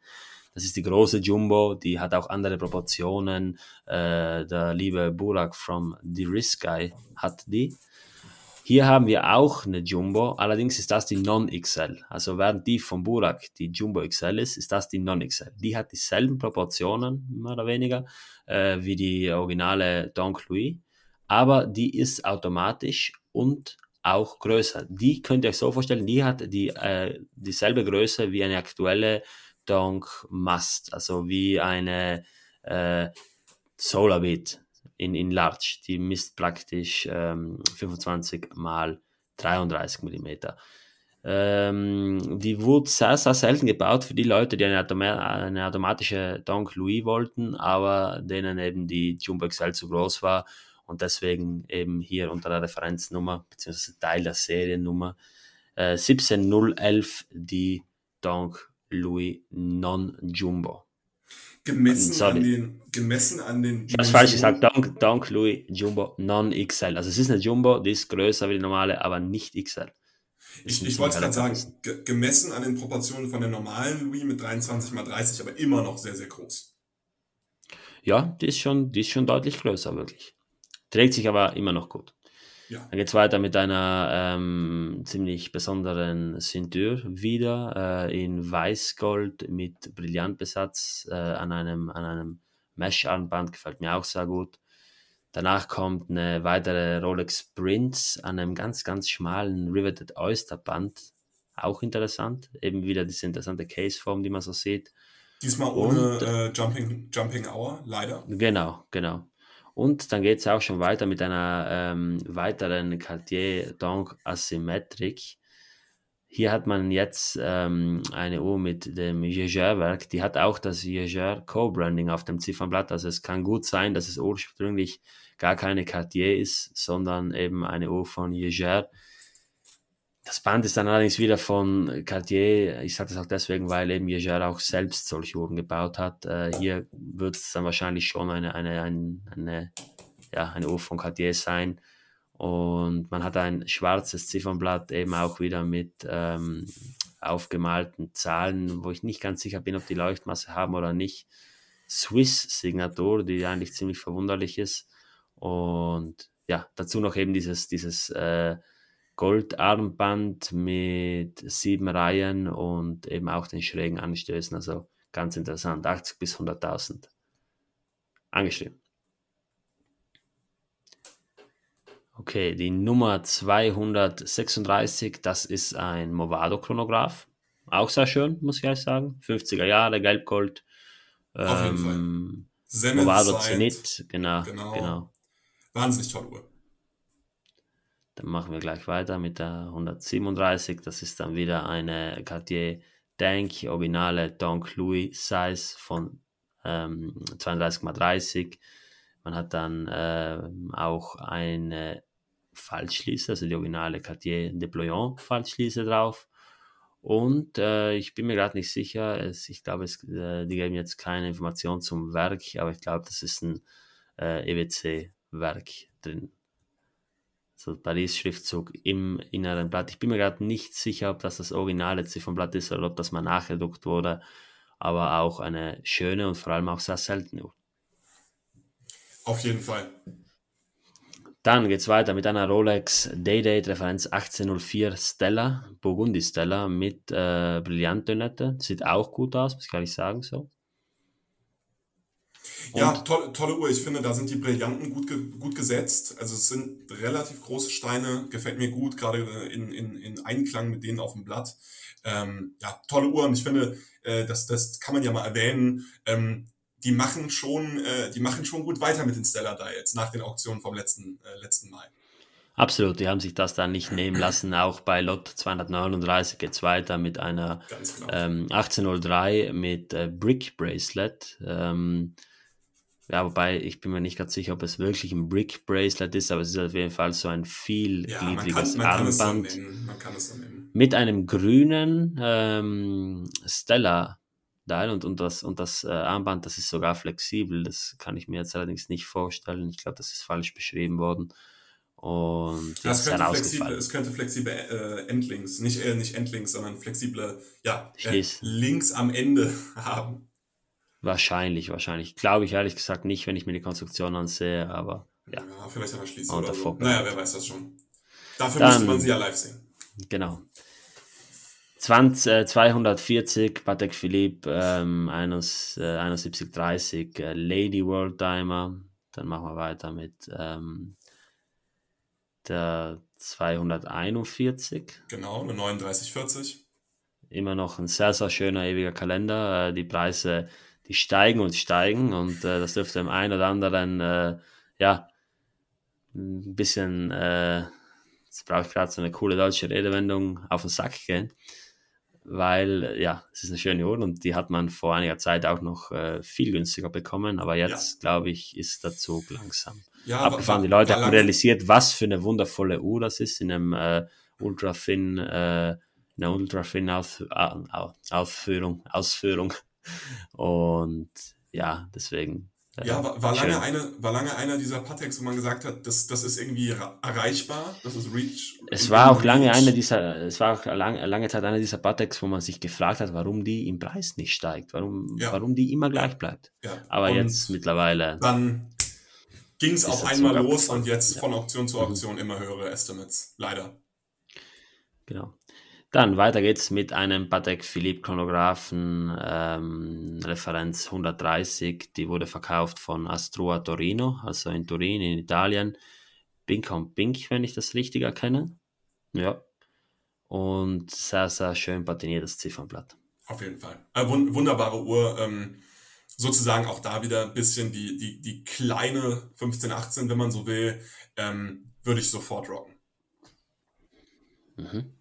Das ist die große Jumbo, die hat auch andere Proportionen. Äh, der liebe Burak from The Risk Guy hat die. Hier haben wir auch eine Jumbo, allerdings ist das die Non-XL. Also während die von Burak die Jumbo XL ist, ist das die Non-XL. Die hat dieselben Proportionen, mehr oder weniger, äh, wie die originale Donk Louis, aber die ist automatisch und auch größer. Die könnt ihr euch so vorstellen, die hat die, äh, dieselbe Größe wie eine aktuelle Donk Must, also wie eine äh, Solarbeat in, in Large. Die misst praktisch ähm, 25 mal 33 mm. Ähm, die wurde sehr, sehr selten gebaut für die Leute, die eine, Automa eine automatische Donk Louis wollten, aber denen eben die Jumbo XL zu groß war und deswegen eben hier unter der Referenznummer bzw. Teil der Seriennummer äh, 17011 die Donk Louis Non-Jumbo. Gemessen an den, gemessen an den. Ich habe falsch gesagt. Dank, dank Louis Jumbo Non-XL. Also es ist eine Jumbo, die ist größer wie die normale, aber nicht XL. Ich, ich wollte gerade sagen, gemessen an den Proportionen von der normalen Louis mit 23 x 30, aber immer noch sehr, sehr groß. Ja, die ist schon, die ist schon deutlich größer, wirklich. Trägt sich aber immer noch gut. Ja. Dann geht es weiter mit einer ähm, ziemlich besonderen Ceinture wieder äh, in Weißgold mit Brillantbesatz äh, an einem, an einem Mesh-Armband, gefällt mir auch sehr gut. Danach kommt eine weitere Rolex Prince an einem ganz, ganz schmalen Riveted Oyster Band. Auch interessant. Eben wieder diese interessante Caseform, die man so sieht. Diesmal ohne Und, äh, Jumping, Jumping Hour, leider. Genau, genau. Und dann geht es auch schon weiter mit einer ähm, weiteren Cartier Donk Asymmetric. Hier hat man jetzt ähm, eine Uhr mit dem Jaeger-Werk, die hat auch das Jaeger Co-Branding auf dem Ziffernblatt. Also es kann gut sein, dass es ursprünglich gar keine Cartier ist, sondern eben eine Uhr von Jaeger. Das Band ist dann allerdings wieder von Cartier. Ich sage das auch deswegen, weil eben Jaeger auch selbst solche Uhren gebaut hat. Äh, hier wird es dann wahrscheinlich schon eine, eine, eine, eine, ja, eine Uhr von Cartier sein. Und man hat ein schwarzes Ziffernblatt eben auch wieder mit ähm, aufgemalten Zahlen, wo ich nicht ganz sicher bin, ob die Leuchtmasse haben oder nicht. Swiss-Signatur, die eigentlich ziemlich verwunderlich ist. Und ja, dazu noch eben dieses, dieses äh, Goldarmband mit sieben Reihen und eben auch den schrägen Anstößen. Also ganz interessant. 80 bis 100.000 angeschrieben. Okay, die Nummer 236, das ist ein Movado-Chronograph. Auch sehr schön, muss ich ehrlich sagen. 50er Jahre, Gelbgold. Auf jeden Fall. Ähm, Movado Zenit, genau, Genau. genau. Wahnsinnig tolle Uhr. Dann machen wir gleich weiter mit der 137. Das ist dann wieder eine Cartier Tank, originale Donk Louis Size von ähm, 32,30. Man hat dann ähm, auch eine Faltschließe, also die originale Cartier Deployant Faltschließe drauf. Und äh, ich bin mir gerade nicht sicher, es, ich glaube, äh, die geben jetzt keine Information zum Werk, aber ich glaube, das ist ein äh, EWC-Werk drin. So Paris-Schriftzug im inneren Blatt. Ich bin mir gerade nicht sicher, ob das das originale Ziffernblatt ist oder ob das mal nachgedruckt wurde, aber auch eine schöne und vor allem auch sehr seltene Uhr. Auf jeden Fall. Dann geht es weiter mit einer Rolex Day-Date Referenz 1804 Stella, Burgundy Stella mit äh, Brillanttönette. Sieht auch gut aus, muss ich ehrlich sagen so. Ja, tolle, tolle Uhr. Ich finde, da sind die Brillanten gut, ge gut gesetzt. Also es sind relativ große Steine, gefällt mir gut, gerade in, in, in Einklang mit denen auf dem Blatt. Ähm, ja, tolle Uhr. Und ich finde, äh, das, das kann man ja mal erwähnen. Ähm, die machen schon, äh, die machen schon gut weiter mit den Stellar Dials nach den Auktionen vom letzten, äh, letzten Mal. Absolut, die haben sich das dann nicht nehmen lassen. Auch bei Lot 239 geht es weiter mit einer genau. ähm, 1803 mit äh, Brick Bracelet. Ähm, ja, wobei ich bin mir nicht ganz sicher, ob es wirklich ein Brick Bracelet ist, aber es ist auf jeden Fall so ein ja, vielgliedriges so Armband nennen. Man kann es so nennen. mit einem grünen ähm, Stella Dial und, und das, und das äh, Armband, das ist sogar flexibel. Das kann ich mir jetzt allerdings nicht vorstellen. Ich glaube, das ist falsch beschrieben worden. Und Ja, es könnte flexible, es könnte flexible äh, Endlinks, nicht, äh, nicht Endlinks, sondern flexible ja, äh. Links am Ende <laughs> haben. Wahrscheinlich, wahrscheinlich. Glaube ich ehrlich gesagt nicht, wenn ich mir die Konstruktion ansehe, aber ja, Ja, vielleicht an der Schließe oder so. Naja, wer weiß das schon. Dafür Dann- müsste man sie ja live sehen. genau. 20, äh, 240 Patek Philippe, ähm, 71, äh, 7130 äh, Lady World Timer. Dann machen wir weiter mit ähm, der 241. Genau, eine 3940. immer noch ein sehr, sehr schöner ewiger Kalender. Äh, die Preise, die steigen und steigen und äh, das dürfte dem einen oder anderen, äh, ja, ein bisschen, äh, jetzt brauche ich gerade so eine coole deutsche Redewendung, auf den Sack gehen. Weil, äh, ja, es ist eine schöne Uhr und die hat man vor einiger Zeit auch noch äh, viel günstiger bekommen, aber jetzt, glaube ich, ist der Zug langsam Ja, abgefahren. Die Leute haben realisiert, was für eine wundervolle Uhr das ist in einem äh, ultra thin, äh, in einer ultra Au- Au- Ausführung, Ausführung. Und ja, deswegen. äh, Ja, war, war, lange eine, war lange einer dieser Pateks, wo man gesagt hat, das, das ist irgendwie erreichbar, das ist Reach. Es war auch lange Reach. eine dieser, es war auch lang, lange Zeit einer dieser Pateks, wo man sich gefragt hat, warum die im Preis nicht steigt, warum, Ja. warum die immer gleich bleibt. Ja. Aber und jetzt mittlerweile, Dann ging es auf einmal los und jetzt Ja. von Auktion zu Mhm. Auktion immer höhere Estimates. Leider. Genau. Dann weiter geht's mit einem Patek Philippe Chronographen, ähm, Referenz 130. Die wurde verkauft von Astrua Torino, also in Turin in Italien. Pink on Pink, wenn ich das richtig erkenne. Ja. Und sehr, sehr schön patiniertes Ziffernblatt. Auf jeden Fall. Äh, wun wunderbare Uhr. Ähm, sozusagen auch da wieder ein bisschen die, die, die kleine 1518, wenn man so will, ähm, würde ich sofort rocken. Mhm.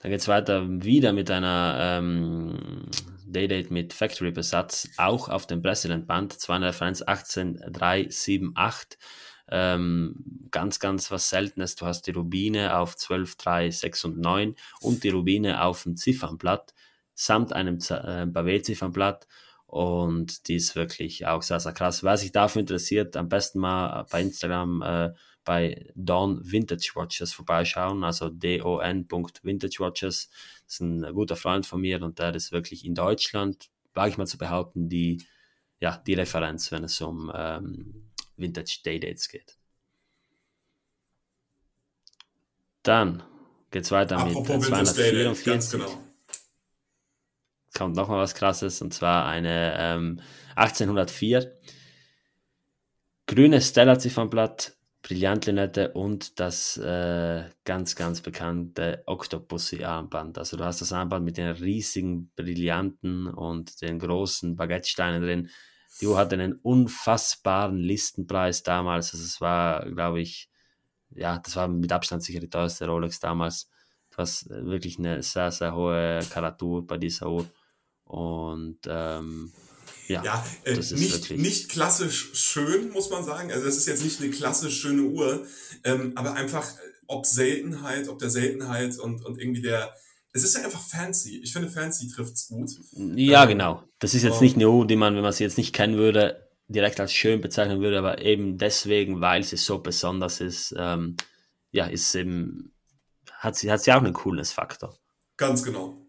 Dann geht es weiter wieder mit einer ähm, Daydate mit Factory-Besatz, auch auf dem President-Band, 200 Referenz 18378. Ähm, ganz, ganz was Seltenes. Du hast die Rubine auf 12, 3, 6 und 9 und die Rubine auf dem Ziffernblatt samt einem äh, Bavet-Ziffernblatt. Und die ist wirklich auch sehr, sehr krass. Wer sich dafür interessiert, am besten mal bei Instagram äh, bei Don Vintage Watches vorbeischauen, also don.vintage Watches. Das ist ein guter Freund von mir und der ist wirklich in Deutschland, wage ich mal zu behaupten, die, ja, die Referenz, wenn es um ähm, Vintage Day Dates geht. Dann geht es weiter Apropos mit 244. Ganz genau. Kommt nochmal was krasses und zwar eine ähm, 1804 grünes Stella-Ziffernblatt Brillantlinette und das äh, ganz, ganz bekannte Octopussy-Armband. Also du hast das Armband mit den riesigen Brillanten und den großen Baguettesteinen drin. Die Uhr hatte einen unfassbaren Listenpreis damals. Also es war, glaube ich, ja, das war mit Abstand sicher die teuerste Rolex damals. Das war wirklich eine sehr, sehr hohe Karatur bei dieser Uhr. Und ähm, ja, ja äh, nicht, nicht klassisch schön, muss man sagen. Also das ist jetzt nicht eine klassisch schöne Uhr, ähm, aber einfach äh, ob Seltenheit, ob der Seltenheit und, und irgendwie der, es ist ja einfach fancy. Ich finde, fancy trifft es gut. Ja, ähm, genau. Das ist jetzt nicht eine Uhr, die man, wenn man sie jetzt nicht kennen würde, direkt als schön bezeichnen würde, aber eben deswegen, weil sie so besonders ist, ähm, ja, ist eben, hat sie, hat sie auch einen Coolness-Faktor. Ganz genau.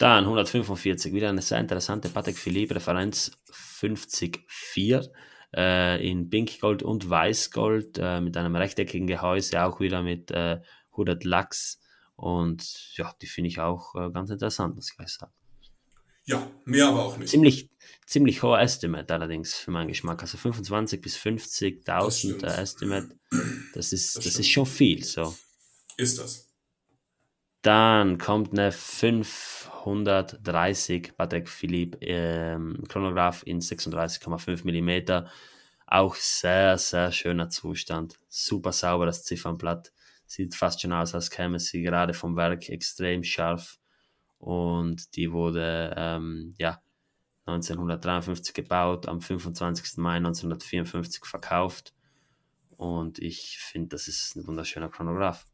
Dann 145, wieder eine sehr interessante Patek Philippe Referenz 50-4 äh, in Pinkgold und Weißgold äh, mit einem rechteckigen Gehäuse, auch wieder mit äh, 100 Lachs. Und ja, die finde ich auch äh, ganz interessant, muss ich gleich sagen. Ja, mehr aber auch nicht. Ziemlich, ziemlich hoher Estimate allerdings für meinen Geschmack. Also 25 bis 50.000 äh, Estimate, das ist, das, das ist schon viel. So. Ist das. Dann kommt eine 530 Patek Philippe ähm, Chronograph in 36,5 mm. Auch sehr, sehr schöner Zustand. Super sauber das Ziffernblatt. Sieht fast schon aus, als käme sie gerade vom Werk extrem scharf. Und die wurde ähm, ja, 1953 gebaut, am 25. Mai 1954 verkauft. Und ich finde, das ist ein wunderschöner Chronograph.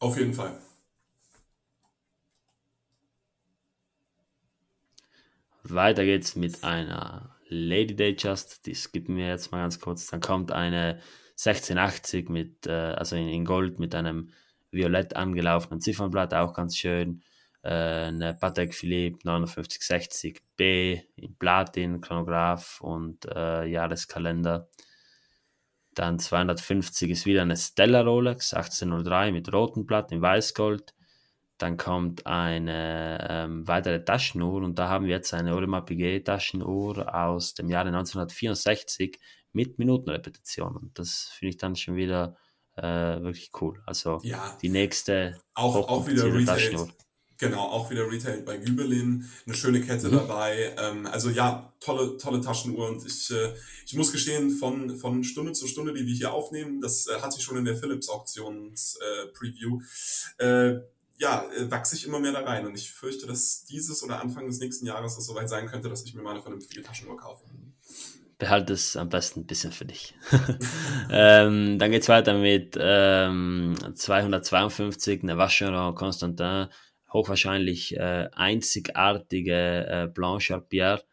Auf jeden Fall. Weiter geht's mit einer Lady Day Just, die skippen wir jetzt mal ganz kurz. Dann kommt eine 1680 mit, äh, also in, in, Gold mit einem violett angelaufenen Ziffernblatt, auch ganz schön. Äh, eine Patek Philippe 5960B in Platin, Chronograph und äh, Jahreskalender. Dann 250 ist wieder eine Stella Rolex 1803 mit rotem Blatt in Weißgold. Dann kommt eine ähm, weitere Taschenuhr und da haben wir jetzt eine Audemars Piguet Taschenuhr aus dem Jahre 1964 mit Minutenrepetition und das finde ich dann schon wieder äh, wirklich cool. Also ja, die nächste auch, auch wieder Retail. Genau, auch wieder Retail bei Gübelin, eine schöne Kette mhm. dabei. Ähm, also ja, tolle, tolle Taschenuhr und ich, äh, ich muss gestehen, von, von Stunde zu Stunde, die wir hier aufnehmen, das äh, hatte ich schon in der Philips Auktions äh, Preview, äh, ja, äh, wachse ich immer mehr da rein. Und ich fürchte, dass dieses oder Anfang des nächsten Jahres es soweit sein könnte, dass ich mir mal eine vernünftige Taschenuhr kaufe. Behalte es am besten ein bisschen für dich. <laughs> ähm, dann geht es weiter mit ähm, 252, eine Vacheron Constantin, hochwahrscheinlich äh, einzigartige äh, Blanche Pierre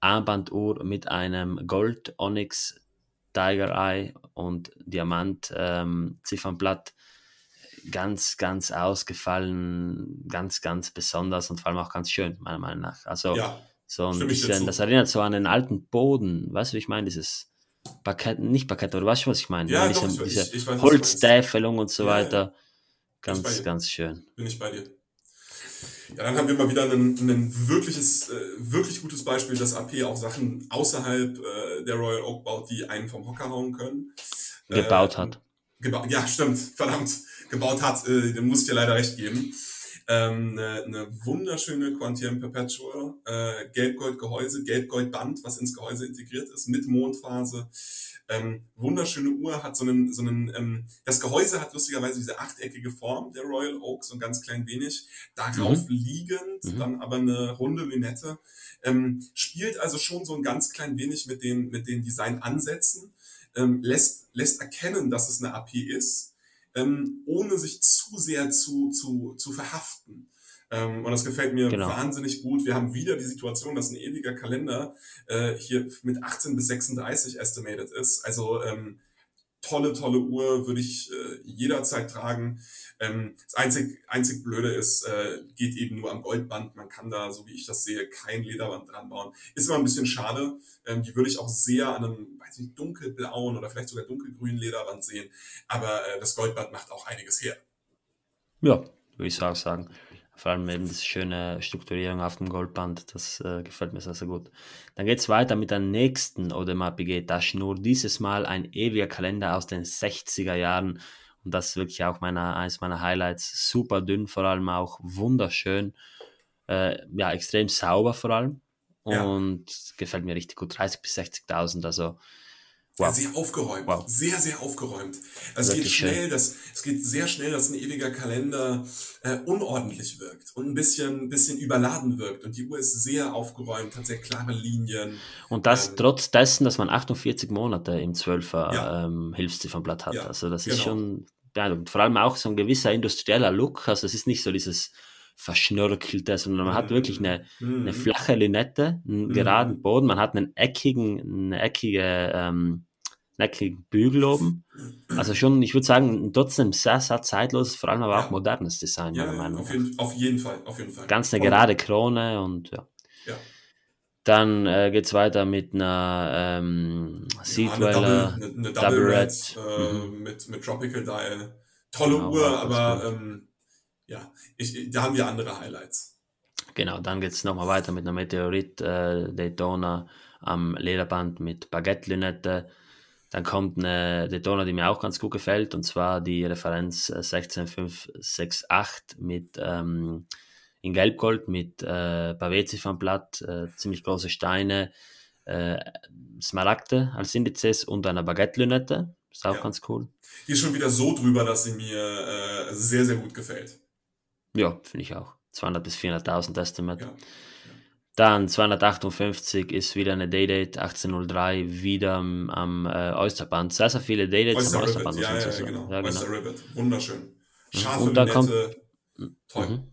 Armbanduhr mit einem Gold Onyx Tiger Eye und Diamant ähm, Ziffernblatt ganz, ganz ausgefallen, ganz, ganz besonders und vor allem auch ganz schön, meiner Meinung nach. Also ja, so ein bisschen, das erinnert so an den alten Boden, weißt du, wie ich meine, dieses Parkett, nicht Parkett, aber du weißt schon, was ich meine. Ja, diese, doch, diese ich, ich weiß, Holztäfelung und so ja, weiter. Ja. Ganz, ganz schön. Bin ich bei dir. Ja, dann haben wir mal wieder ein, ein wirkliches, äh, wirklich gutes Beispiel, dass AP auch Sachen außerhalb äh, der Royal Oak baut, die einen vom Hocker hauen können. Gebaut äh, hat. Geba ja, stimmt, verdammt gebaut hat, äh, dem muss ich dir leider recht geben. Ähm, eine, eine wunderschöne Quantium Perpetual, äh, Gelbgold-Gehäuse, Gelbgold-Band, was ins Gehäuse integriert ist, mit Mondphase. Ähm, wunderschöne Uhr, hat so einen, so einen ähm, das Gehäuse hat lustigerweise diese achteckige Form, der Royal Oak, so ein ganz klein wenig. Darauf mhm. liegend, mhm. dann aber eine runde Lünette. Ähm, spielt also schon so ein ganz klein wenig mit den, mit den Designansätzen, ähm, lässt, lässt erkennen, dass es eine AP ist, ähm, ohne sich zu sehr zu, zu, zu verhaften. Ähm, und das gefällt mir genau. wahnsinnig gut. Wir haben wieder die Situation, dass ein ewiger Kalender äh, hier mit 18 bis 36 estimated ist. Also ähm, tolle, tolle Uhr, würde ich äh, jederzeit tragen. Ähm, das einzig, einzig Blöde ist, äh, geht eben nur am Goldband. Man kann da, so wie ich das sehe, kein Lederband dran bauen. Ist immer ein bisschen schade. Ähm, die würde ich auch sehr an einem, weiß nicht, dunkelblauen oder vielleicht sogar dunkelgrünen Lederband sehen. Aber äh, das Goldband macht auch einiges her. Ja, würde ich auch sagen. Vor allem eben das schöne Strukturierung auf dem Goldband, das äh, gefällt mir sehr, sehr gut. Dann geht es weiter mit der nächsten Audemars Piguet Tasche, nur dieses Mal ein ewiger Kalender aus den 60er Jahren und das ist wirklich auch meiner, eines meiner Highlights. Super dünn, vor allem auch wunderschön, äh, ja, extrem sauber vor allem und ja. gefällt mir richtig gut, 30.000 bis 60.000, also Wow. Sehr aufgeräumt, wow. sehr, sehr aufgeräumt. Also es geht schnell, dass, es geht sehr schnell, dass ein ewiger Kalender äh, unordentlich wirkt und ein bisschen, bisschen überladen wirkt. Und die Uhr ist sehr aufgeräumt, hat sehr klare Linien. Und das ähm, trotz dessen, dass man 48 Monate im 12er ja. ähm, Hilfsziffernblatt hat. Ja, also das ist genau. schon beeindruckend. Vor allem auch so ein gewisser industrieller Look. Also es ist nicht so dieses verschnörkelte, sondern man hat wirklich eine, eine mhm. flache Linette, einen mhm. geraden Boden, man hat einen eckigen, eine eckige ähm, leckigen Bügel oben. Also schon, ich würde sagen, trotzdem sehr, sehr zeitloses, vor allem aber auch modernes Design, ja, meiner Meinung nach. Auf jeden, auf jeden Fall, auf jeden Fall. Ganz eine gerade Krone und ja. ja. Dann äh, geht es weiter mit einer ähm, Seedweller, ja, eine, eine, eine Double, Double Red, Red äh, mhm. mit, mit Tropical Dial. Tolle genau, Uhr, aber ähm, ja, ich, da haben wir andere Highlights. Genau, dann geht es nochmal weiter mit einer Meteorit äh, Daytona am Lederband mit Baguette-Lünette dann kommt eine Daytona, die mir auch ganz gut gefällt, und zwar die Referenz 16568 äh, mit ähm, in Gelbgold mit äh, Pavé-Ziffernblatt, äh, ziemlich große Steine, äh, Smaragde als Indizes und eine Baguette-Lünette. Ist auch ja. ganz cool. Die ist schon wieder so drüber, dass sie mir äh, sehr, sehr gut gefällt. Ja, finde ich auch. 200 bis 400.000 Estimate. Ja. Dann 258 ist wieder eine Daydate, 1803 wieder am, am äh, Oysterband. Sehr, sehr viele Daydates am Oysterband. Ja, ja, ja, genau. ja, genau. Oyster Ribbit, wunderschön. Mhm. Scharfe und dann kommt, toll. Mhm.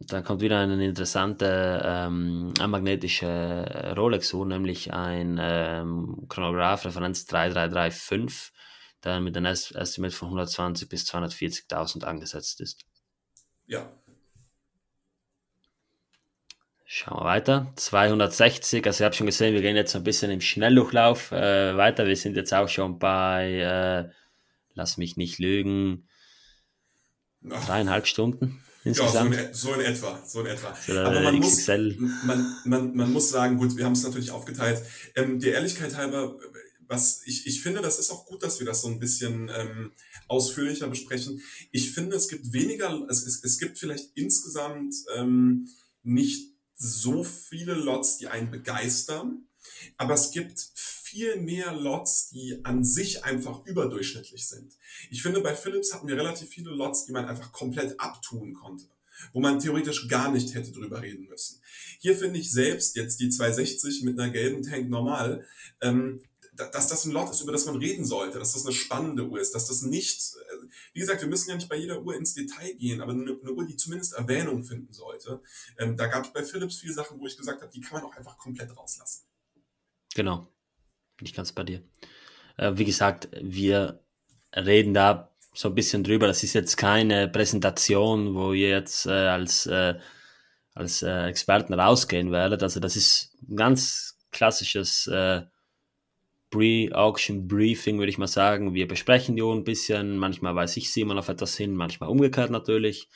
Dann kommt wieder eine interessante ähm, magnetische Rolex-Uhr, nämlich ein ähm, Chronograph Referenz 3335, der mit einem Estimate von 120 bis 240.000 angesetzt ist. Ja, Schauen wir weiter. 260, also ich habe schon gesehen, wir gehen jetzt ein bisschen im Schnelldurchlauf äh, weiter. Wir sind jetzt auch schon bei, äh, lass mich nicht lügen, dreieinhalb Stunden. Insgesamt. Ja, so in, so in etwa, so in etwa. So Aber man muss, man, man, man muss sagen, gut, wir haben es natürlich aufgeteilt. Ähm, der Ehrlichkeit halber, was ich, ich finde, das ist auch gut, dass wir das so ein bisschen ähm, ausführlicher besprechen. Ich finde, es gibt weniger, es, es, es gibt vielleicht insgesamt ähm, nicht so viele Lots, die einen begeistern, aber es gibt viel mehr Lots, die an sich einfach überdurchschnittlich sind. Ich finde, bei Philips hatten wir relativ viele Lots, die man einfach komplett abtun konnte, wo man theoretisch gar nicht hätte drüber reden müssen. Hier finde ich selbst jetzt die 260 mit einer gelben Tank normal, ähm, dass das ein Lot ist, über das man reden sollte, dass das eine spannende Uhr ist, dass das nicht, äh, wie gesagt, wir müssen ja nicht bei jeder Uhr ins Detail gehen, aber eine, eine Uhr, die zumindest Erwähnung finden sollte. Ähm, da gab es bei Philips viele Sachen, wo ich gesagt habe, die kann man auch einfach komplett rauslassen. Genau, bin ich ganz bei dir. Äh, wie gesagt, wir reden da so ein bisschen drüber. Das ist jetzt keine Präsentation, wo ihr jetzt äh, als, äh, als äh, Experten rausgehen werdet. Also das ist ein ganz klassisches äh, Pre-Auction Briefing, würde ich mal sagen. Wir besprechen die Uhr ein bisschen. Manchmal weiß ich sie immer auf etwas hin, manchmal umgekehrt natürlich.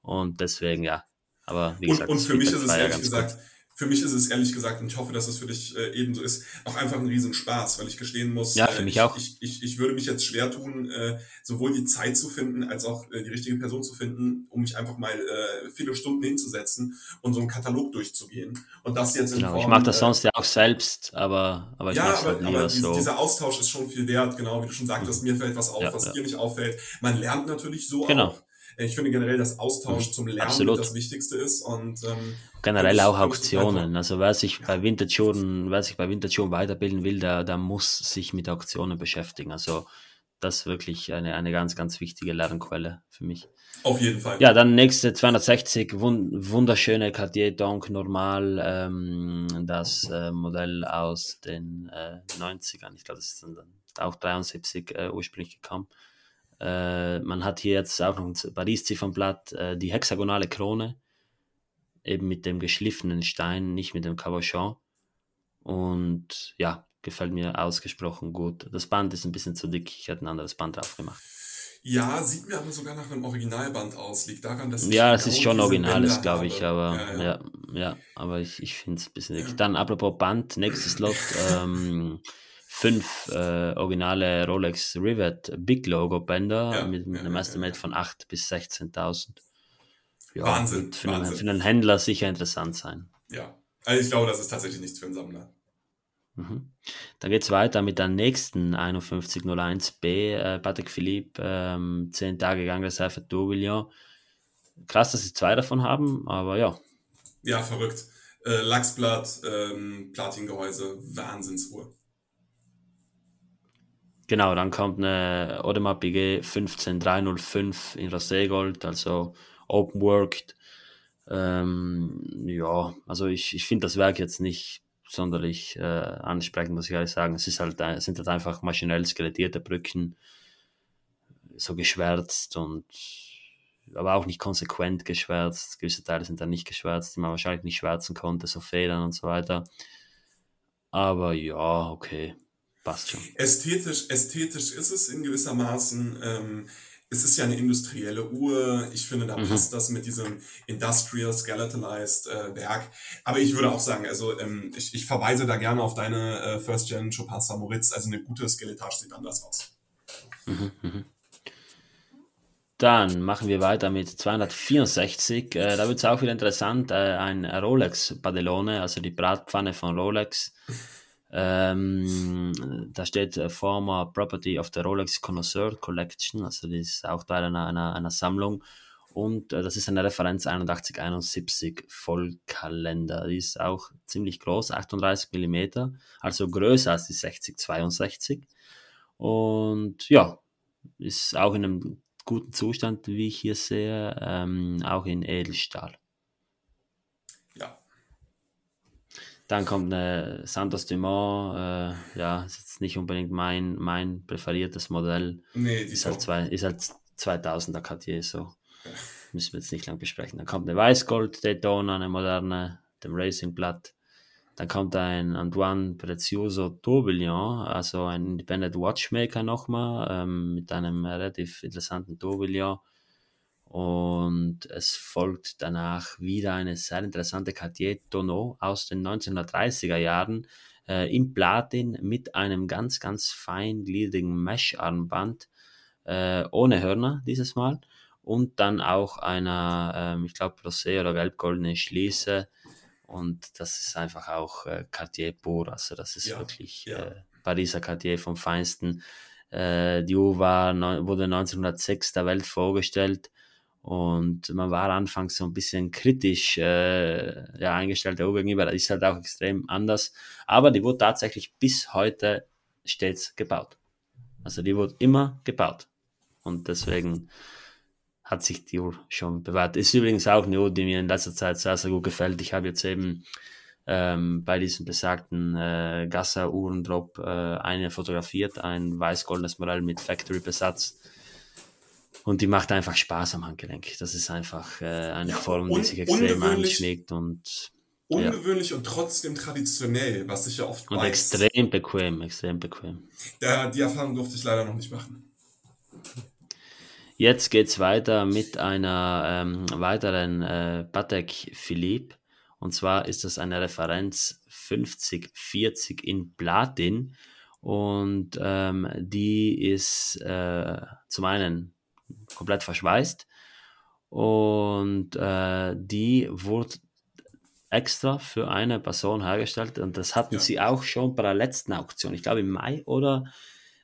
Und deswegen, ja. Aber wie gesagt, und, und für mich ist es ehrlich gesagt, für mich ist es ehrlich gesagt, und ich hoffe, dass es für dich äh, ebenso ist, auch einfach ein Riesenspaß, weil ich gestehen muss, ja, für äh, ich, auch. Ich, ich, ich würde mich jetzt schwer tun, äh, sowohl die Zeit zu finden, als auch äh, die richtige Person zu finden, um mich einfach mal äh, viele Stunden hinzusetzen und so einen Katalog durchzugehen. Und das jetzt in genau, Form, ich mache das äh, sonst ja auch selbst, aber, aber ich ja, mache aber, halt aber so. dieser Austausch ist schon viel wert, genau wie du schon sagtest, mhm. mir fällt was auf, ja, was ja. dir nicht auffällt. Man lernt natürlich so genau. auch. Ich finde generell, dass Austausch zum Lernen Absolut. das Wichtigste ist. Und, ähm, generell auch Auktionen. Also wer sich bei Vintage-Uhren, wer sich bei Vintage-Uhren weiterbilden will, der, der muss sich mit Auktionen beschäftigen. Also das ist wirklich eine, eine ganz, ganz wichtige Lernquelle für mich. Auf jeden Fall. Ja, dann nächste 260, wunderschöne Cartier Donk Normal, ähm, das äh, Modell aus den äh, 90ern. Ich glaube, das ist dann auch 73 äh, ursprünglich gekommen. Äh, man hat hier jetzt auch noch ein Paris-Ziffernblatt, äh, die hexagonale Krone, eben mit dem geschliffenen Stein, nicht mit dem Cabochon. Und ja, gefällt mir ausgesprochen gut. Das Band ist ein bisschen zu dick, ich hätte ein anderes Band drauf gemacht. Ja, sieht mir aber sogar nach einem Originalband aus. Liegt daran, dass ich. Ja, es ist schon originales, glaube ich, aber ja, ja. ja, ja aber ich, ich finde es ein bisschen dick. Dann apropos Band, nächstes Lot. <laughs> ähm, fünf äh, originale Rolex Rivet Big Logo Bänder ja, mit, mit ja, einem Estimate ja, von 8.000 bis 16.000. Ja, Wahnsinn. Für, Wahnsinn. Einen, für einen Händler sicher interessant sein. Ja, also ich glaube, das ist tatsächlich nichts für einen Sammler. Mhm. Dann geht es weiter mit der nächsten 5101B, äh, Patrick Philippe, ähm, 10 Tage gegangen, Reserve Tourbillon. Krass, dass sie zwei davon haben, aber ja. Ja, verrückt. Äh, Lachsblatt, ähm, Platingehäuse, Wahnsinnsuhr. Genau, dann kommt eine Audemars Piguet 15305 in Roségold, also Open Worked. Ähm, ja, also ich, ich finde das Werk jetzt nicht sonderlich äh, ansprechend, muss ich ehrlich sagen. Es ist halt, sind halt einfach maschinell skelettierte Brücken, so geschwärzt und aber auch nicht konsequent geschwärzt. Gewisse Teile sind dann nicht geschwärzt, die man wahrscheinlich nicht schwärzen konnte, so Federn und so weiter. Aber ja, okay. Passt schon. Ästhetisch, ästhetisch ist es in gewissermaßen. Ähm, es ist ja eine industrielle Uhr. Ich finde, da mhm. passt das mit diesem Industrial Skeletalized äh, Werk. Aber ich würde auch sagen, also ähm, ich, ich verweise da gerne auf deine äh, First Gen Chopin Samoritz. Also eine gute Skeletage sieht anders aus. Mhm, mh. Dann machen wir weiter mit 264. Äh, da wird es auch wieder interessant. Äh, ein Rolex Padellone, also die Bratpfanne von Rolex. Ähm, da steht äh, Former Property of the Rolex Connoisseur Collection, also das ist auch Teil einer, einer, einer Sammlung. Und äh, das ist eine Referenz 8171 Vollkalender. Die ist auch ziemlich groß, 38 mm, also größer als die 6062. Und ja, ist auch in einem guten Zustand, wie ich hier sehe, ähm, auch in Edelstahl. Dann kommt eine Santos Dumont, äh, ja, ist jetzt nicht unbedingt mein, mein präferiertes Modell. Nee, die ist halt, zwei, ist halt 2000er Cartier, so. Müssen wir jetzt nicht lang besprechen. Dann kommt eine Weißgold Daytona, eine moderne, dem Racing Blatt. Dann kommt ein Antoine Prezioso Tourbillon, also ein Independent Watchmaker nochmal, ähm, mit einem relativ interessanten Tourbillon. Und es folgt danach wieder eine sehr interessante Cartier Tonneau aus den 1930er Jahren äh, in Platin mit einem ganz, ganz feingliedrigen Mesh-Armband äh, ohne Hörner dieses Mal und dann auch einer, äh, ich glaube, rosé oder gelb-goldene Schließe. Und das ist einfach auch äh, Cartier pur, also das ist ja, wirklich ja. Äh, Pariser Cartier vom Feinsten. Äh, die Uhr war, wurde 1906 der Welt vorgestellt und man war anfangs so ein bisschen kritisch äh, ja, eingestellt der Uhr gegenüber. Das ist halt auch extrem anders. Aber die wurde tatsächlich bis heute stets gebaut. Also die wurde immer gebaut. Und deswegen hat sich die Uhr schon bewährt. Ist übrigens auch eine Uhr, die mir in letzter Zeit sehr, sehr gut gefällt. Ich habe jetzt eben ähm, bei diesem besagten äh, Gasser-Uhrendrop äh, eine fotografiert, ein weiß-goldenes Modell mit Factory-Besatz und die macht einfach Spaß am Handgelenk. Das ist einfach äh, eine ja, Form, die sich extrem anschlägt und ungewöhnlich ja. und trotzdem traditionell, was sich ja oft Und weiß. extrem bequem, extrem bequem. Ja, die Erfahrung durfte ich leider noch nicht machen. Jetzt geht es weiter mit einer ähm, weiteren äh, Patek Philippe Und zwar ist das eine Referenz 5040 in Platin. Und ähm, die ist äh, zum einen komplett verschweißt und äh, die wurde extra für eine Person hergestellt und das hatten ja. sie auch schon bei der letzten Auktion, ich glaube im Mai oder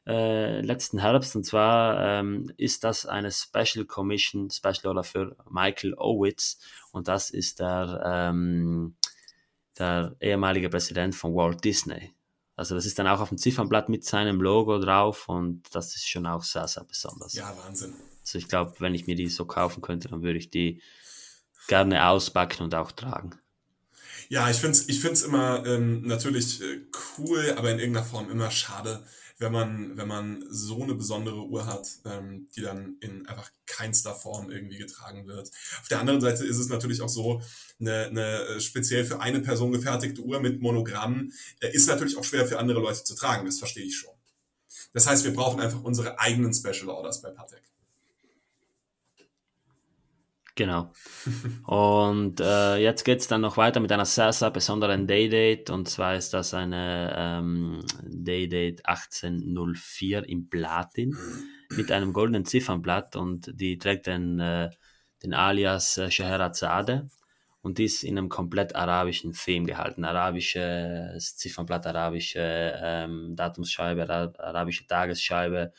äh, letzten Herbst und zwar ähm, ist das eine Special Commission, Special Order für Michael Owitz und das ist der, ähm, der ehemalige Präsident von Walt Disney. Also das ist dann auch auf dem Ziffernblatt mit seinem Logo drauf und das ist schon auch sehr, sehr besonders. Ja, Wahnsinn. Also ich glaube, wenn ich mir die so kaufen könnte, dann würde ich die gerne auspacken und auch tragen. Ja, ich finde es ich find's immer ähm, natürlich äh, cool, aber in irgendeiner Form immer schade, wenn man, wenn man so eine besondere Uhr hat, ähm, die dann in einfach keinster Form irgendwie getragen wird. Auf der anderen Seite ist es natürlich auch so, eine, eine äh, speziell für eine Person gefertigte Uhr mit Monogramm äh, ist natürlich auch schwer für andere Leute zu tragen, das verstehe ich schon. Das heißt, wir brauchen einfach unsere eigenen Special Orders bei Patek. Genau. Und äh, jetzt geht es dann noch weiter mit einer sehr, sehr besonderen Daydate. Und zwar ist das eine ähm, Daydate 1804 im Platin mit einem goldenen Ziffernblatt. Und die trägt den, äh, den Alias äh, Scheherazade. Und die ist in einem komplett arabischen Theme gehalten. Arabisches Ziffernblatt, arabische ähm, Datumsscheibe, arabische Tagesscheibe.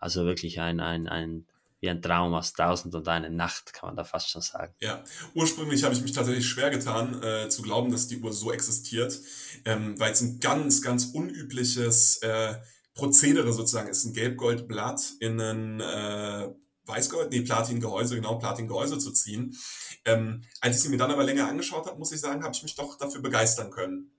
Also wirklich ein, ein, ein wie ein Traum aus Tausend und eine Nacht, kann man da fast schon sagen. Ja, ursprünglich habe ich mich tatsächlich schwer getan, äh, zu glauben, dass die Uhr so existiert, ähm, weil es ein ganz, ganz unübliches äh, Prozedere sozusagen ist, ein Gelbgoldblatt in ein äh, Weißgold, nee, Platin-Gehäuse, genau, Platin-Gehäuse zu ziehen. Ähm, als ich sie mir dann aber länger angeschaut habe, muss ich sagen, habe ich mich doch dafür begeistern können.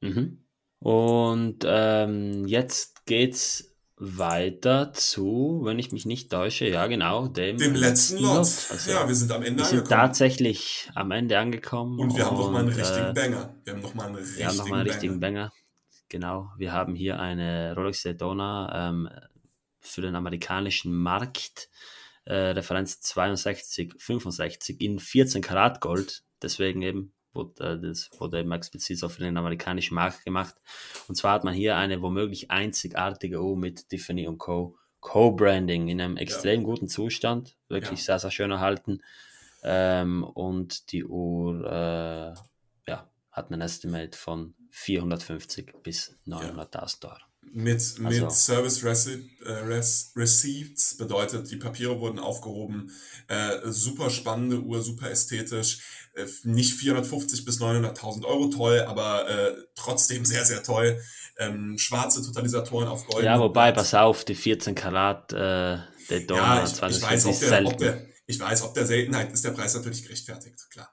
Mhm. Und ähm, jetzt geht's weiter zu, wenn ich mich nicht täusche, ja genau, dem, dem letzten Lot. Also, ja, wir sind am Ende wir sind angekommen. tatsächlich am Ende angekommen. Und wir haben noch mal einen richtigen äh, Banger. Wir haben noch mal einen richtigen, wir haben noch mal einen richtigen Banger. Banger. Genau, wir haben hier eine Rolex Daytona ähm, für den amerikanischen Markt, äh, Referenz 62, 65 in 14 Karat Gold, deswegen eben wurde, das wurde eben explizit für den amerikanischen Markt gemacht. Und zwar hat man hier eine womöglich einzigartige Uhr mit Tiffany und Co. Co-Branding in einem extrem ja. guten Zustand, wirklich ja. sehr, sehr schön erhalten. Ähm, und die Uhr äh, ja, hat ein Estimate von 450 bis 900.000 Dollar. Mit, also, mit Service Receipt, äh, Receipts bedeutet, die Papiere wurden aufgehoben. Äh, super spannende Uhr, super ästhetisch. Äh, nicht 450 bis 900.000 Euro toll, aber äh, trotzdem sehr, sehr toll. Ähm, schwarze Totalisatoren auf Gold. Ja, wobei, pass auf, die 14 Karat äh, Daytona ja, ich, ich weiß, ob der, ob der, ich weiß, ob der Seltenheit ist der Preis natürlich gerechtfertigt, klar.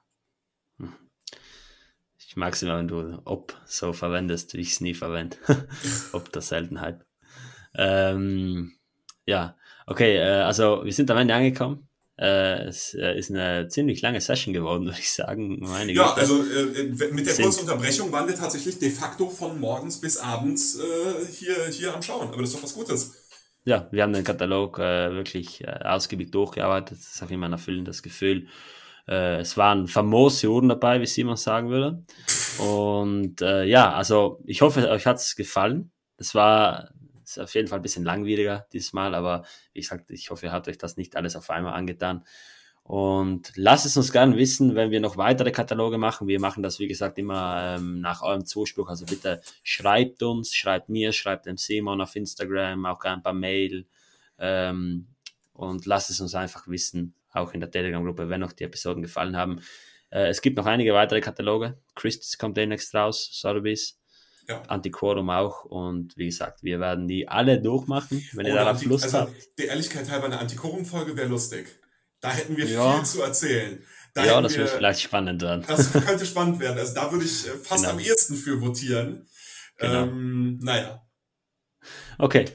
Ich mag es immer, wenn du ob so verwendest, wie ich es nie verwende. <laughs> ob der Seltenheit. Ähm, ja, okay, äh, also wir sind am Ende angekommen. Äh, es äh, ist eine ziemlich lange Session geworden, <laughs> würde ich sagen. Meine ja, Güte. also äh, mit der kurzen Unterbrechung waren wir tatsächlich de facto von morgens bis abends äh, hier, hier am Schauen. Aber das ist doch was Gutes. Ja, wir haben den Katalog äh, wirklich ausgiebig durchgearbeitet. Das ist auch immer ein erfüllendes Gefühl. Äh, es waren famose Uhren dabei, wie Simon sagen würde. Und äh, ja, also ich hoffe, euch hat es gefallen. Es war auf jeden Fall ein bisschen langwieriger diesmal, aber wie gesagt, ich hoffe, ihr habt euch das nicht alles auf einmal angetan. Und lasst es uns gerne wissen, wenn wir noch weitere Kataloge machen. Wir machen das, wie gesagt, immer ähm, nach eurem Zuspruch. Also bitte schreibt uns, schreibt mir, schreibt dem Simon auf Instagram, auch gerne per Mail. Ähm, und lasst es uns einfach wissen, auch in der Telegram-Gruppe, wenn euch die Episoden gefallen haben. Äh, es gibt noch einige weitere Kataloge. Christus kommt demnächst raus, Sotheby's. Ja. Antiquorum auch. Und wie gesagt, wir werden die alle durchmachen, wenn ihr darauf Lust also, habt. Der Ehrlichkeit halber, eine Antiquorum-Folge wäre lustig. Da hätten wir ja. viel zu erzählen. Da ja, das wir, wird vielleicht spannend werden. Das könnte spannend werden. Also da würde ich äh, fast genau. am ehesten für votieren. Genau. Ähm, naja. Okay.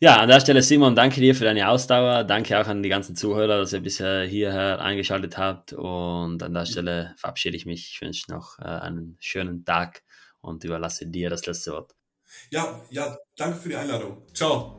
Ja, an der Stelle, Simon, danke dir für deine Ausdauer. Danke auch an die ganzen Zuhörer, dass ihr bisher hierher eingeschaltet habt. Und an der Stelle verabschiede ich mich. Ich wünsche noch äh, einen schönen Tag und überlasse dir das letzte Wort. Ja, ja, danke für die Einladung. Ciao.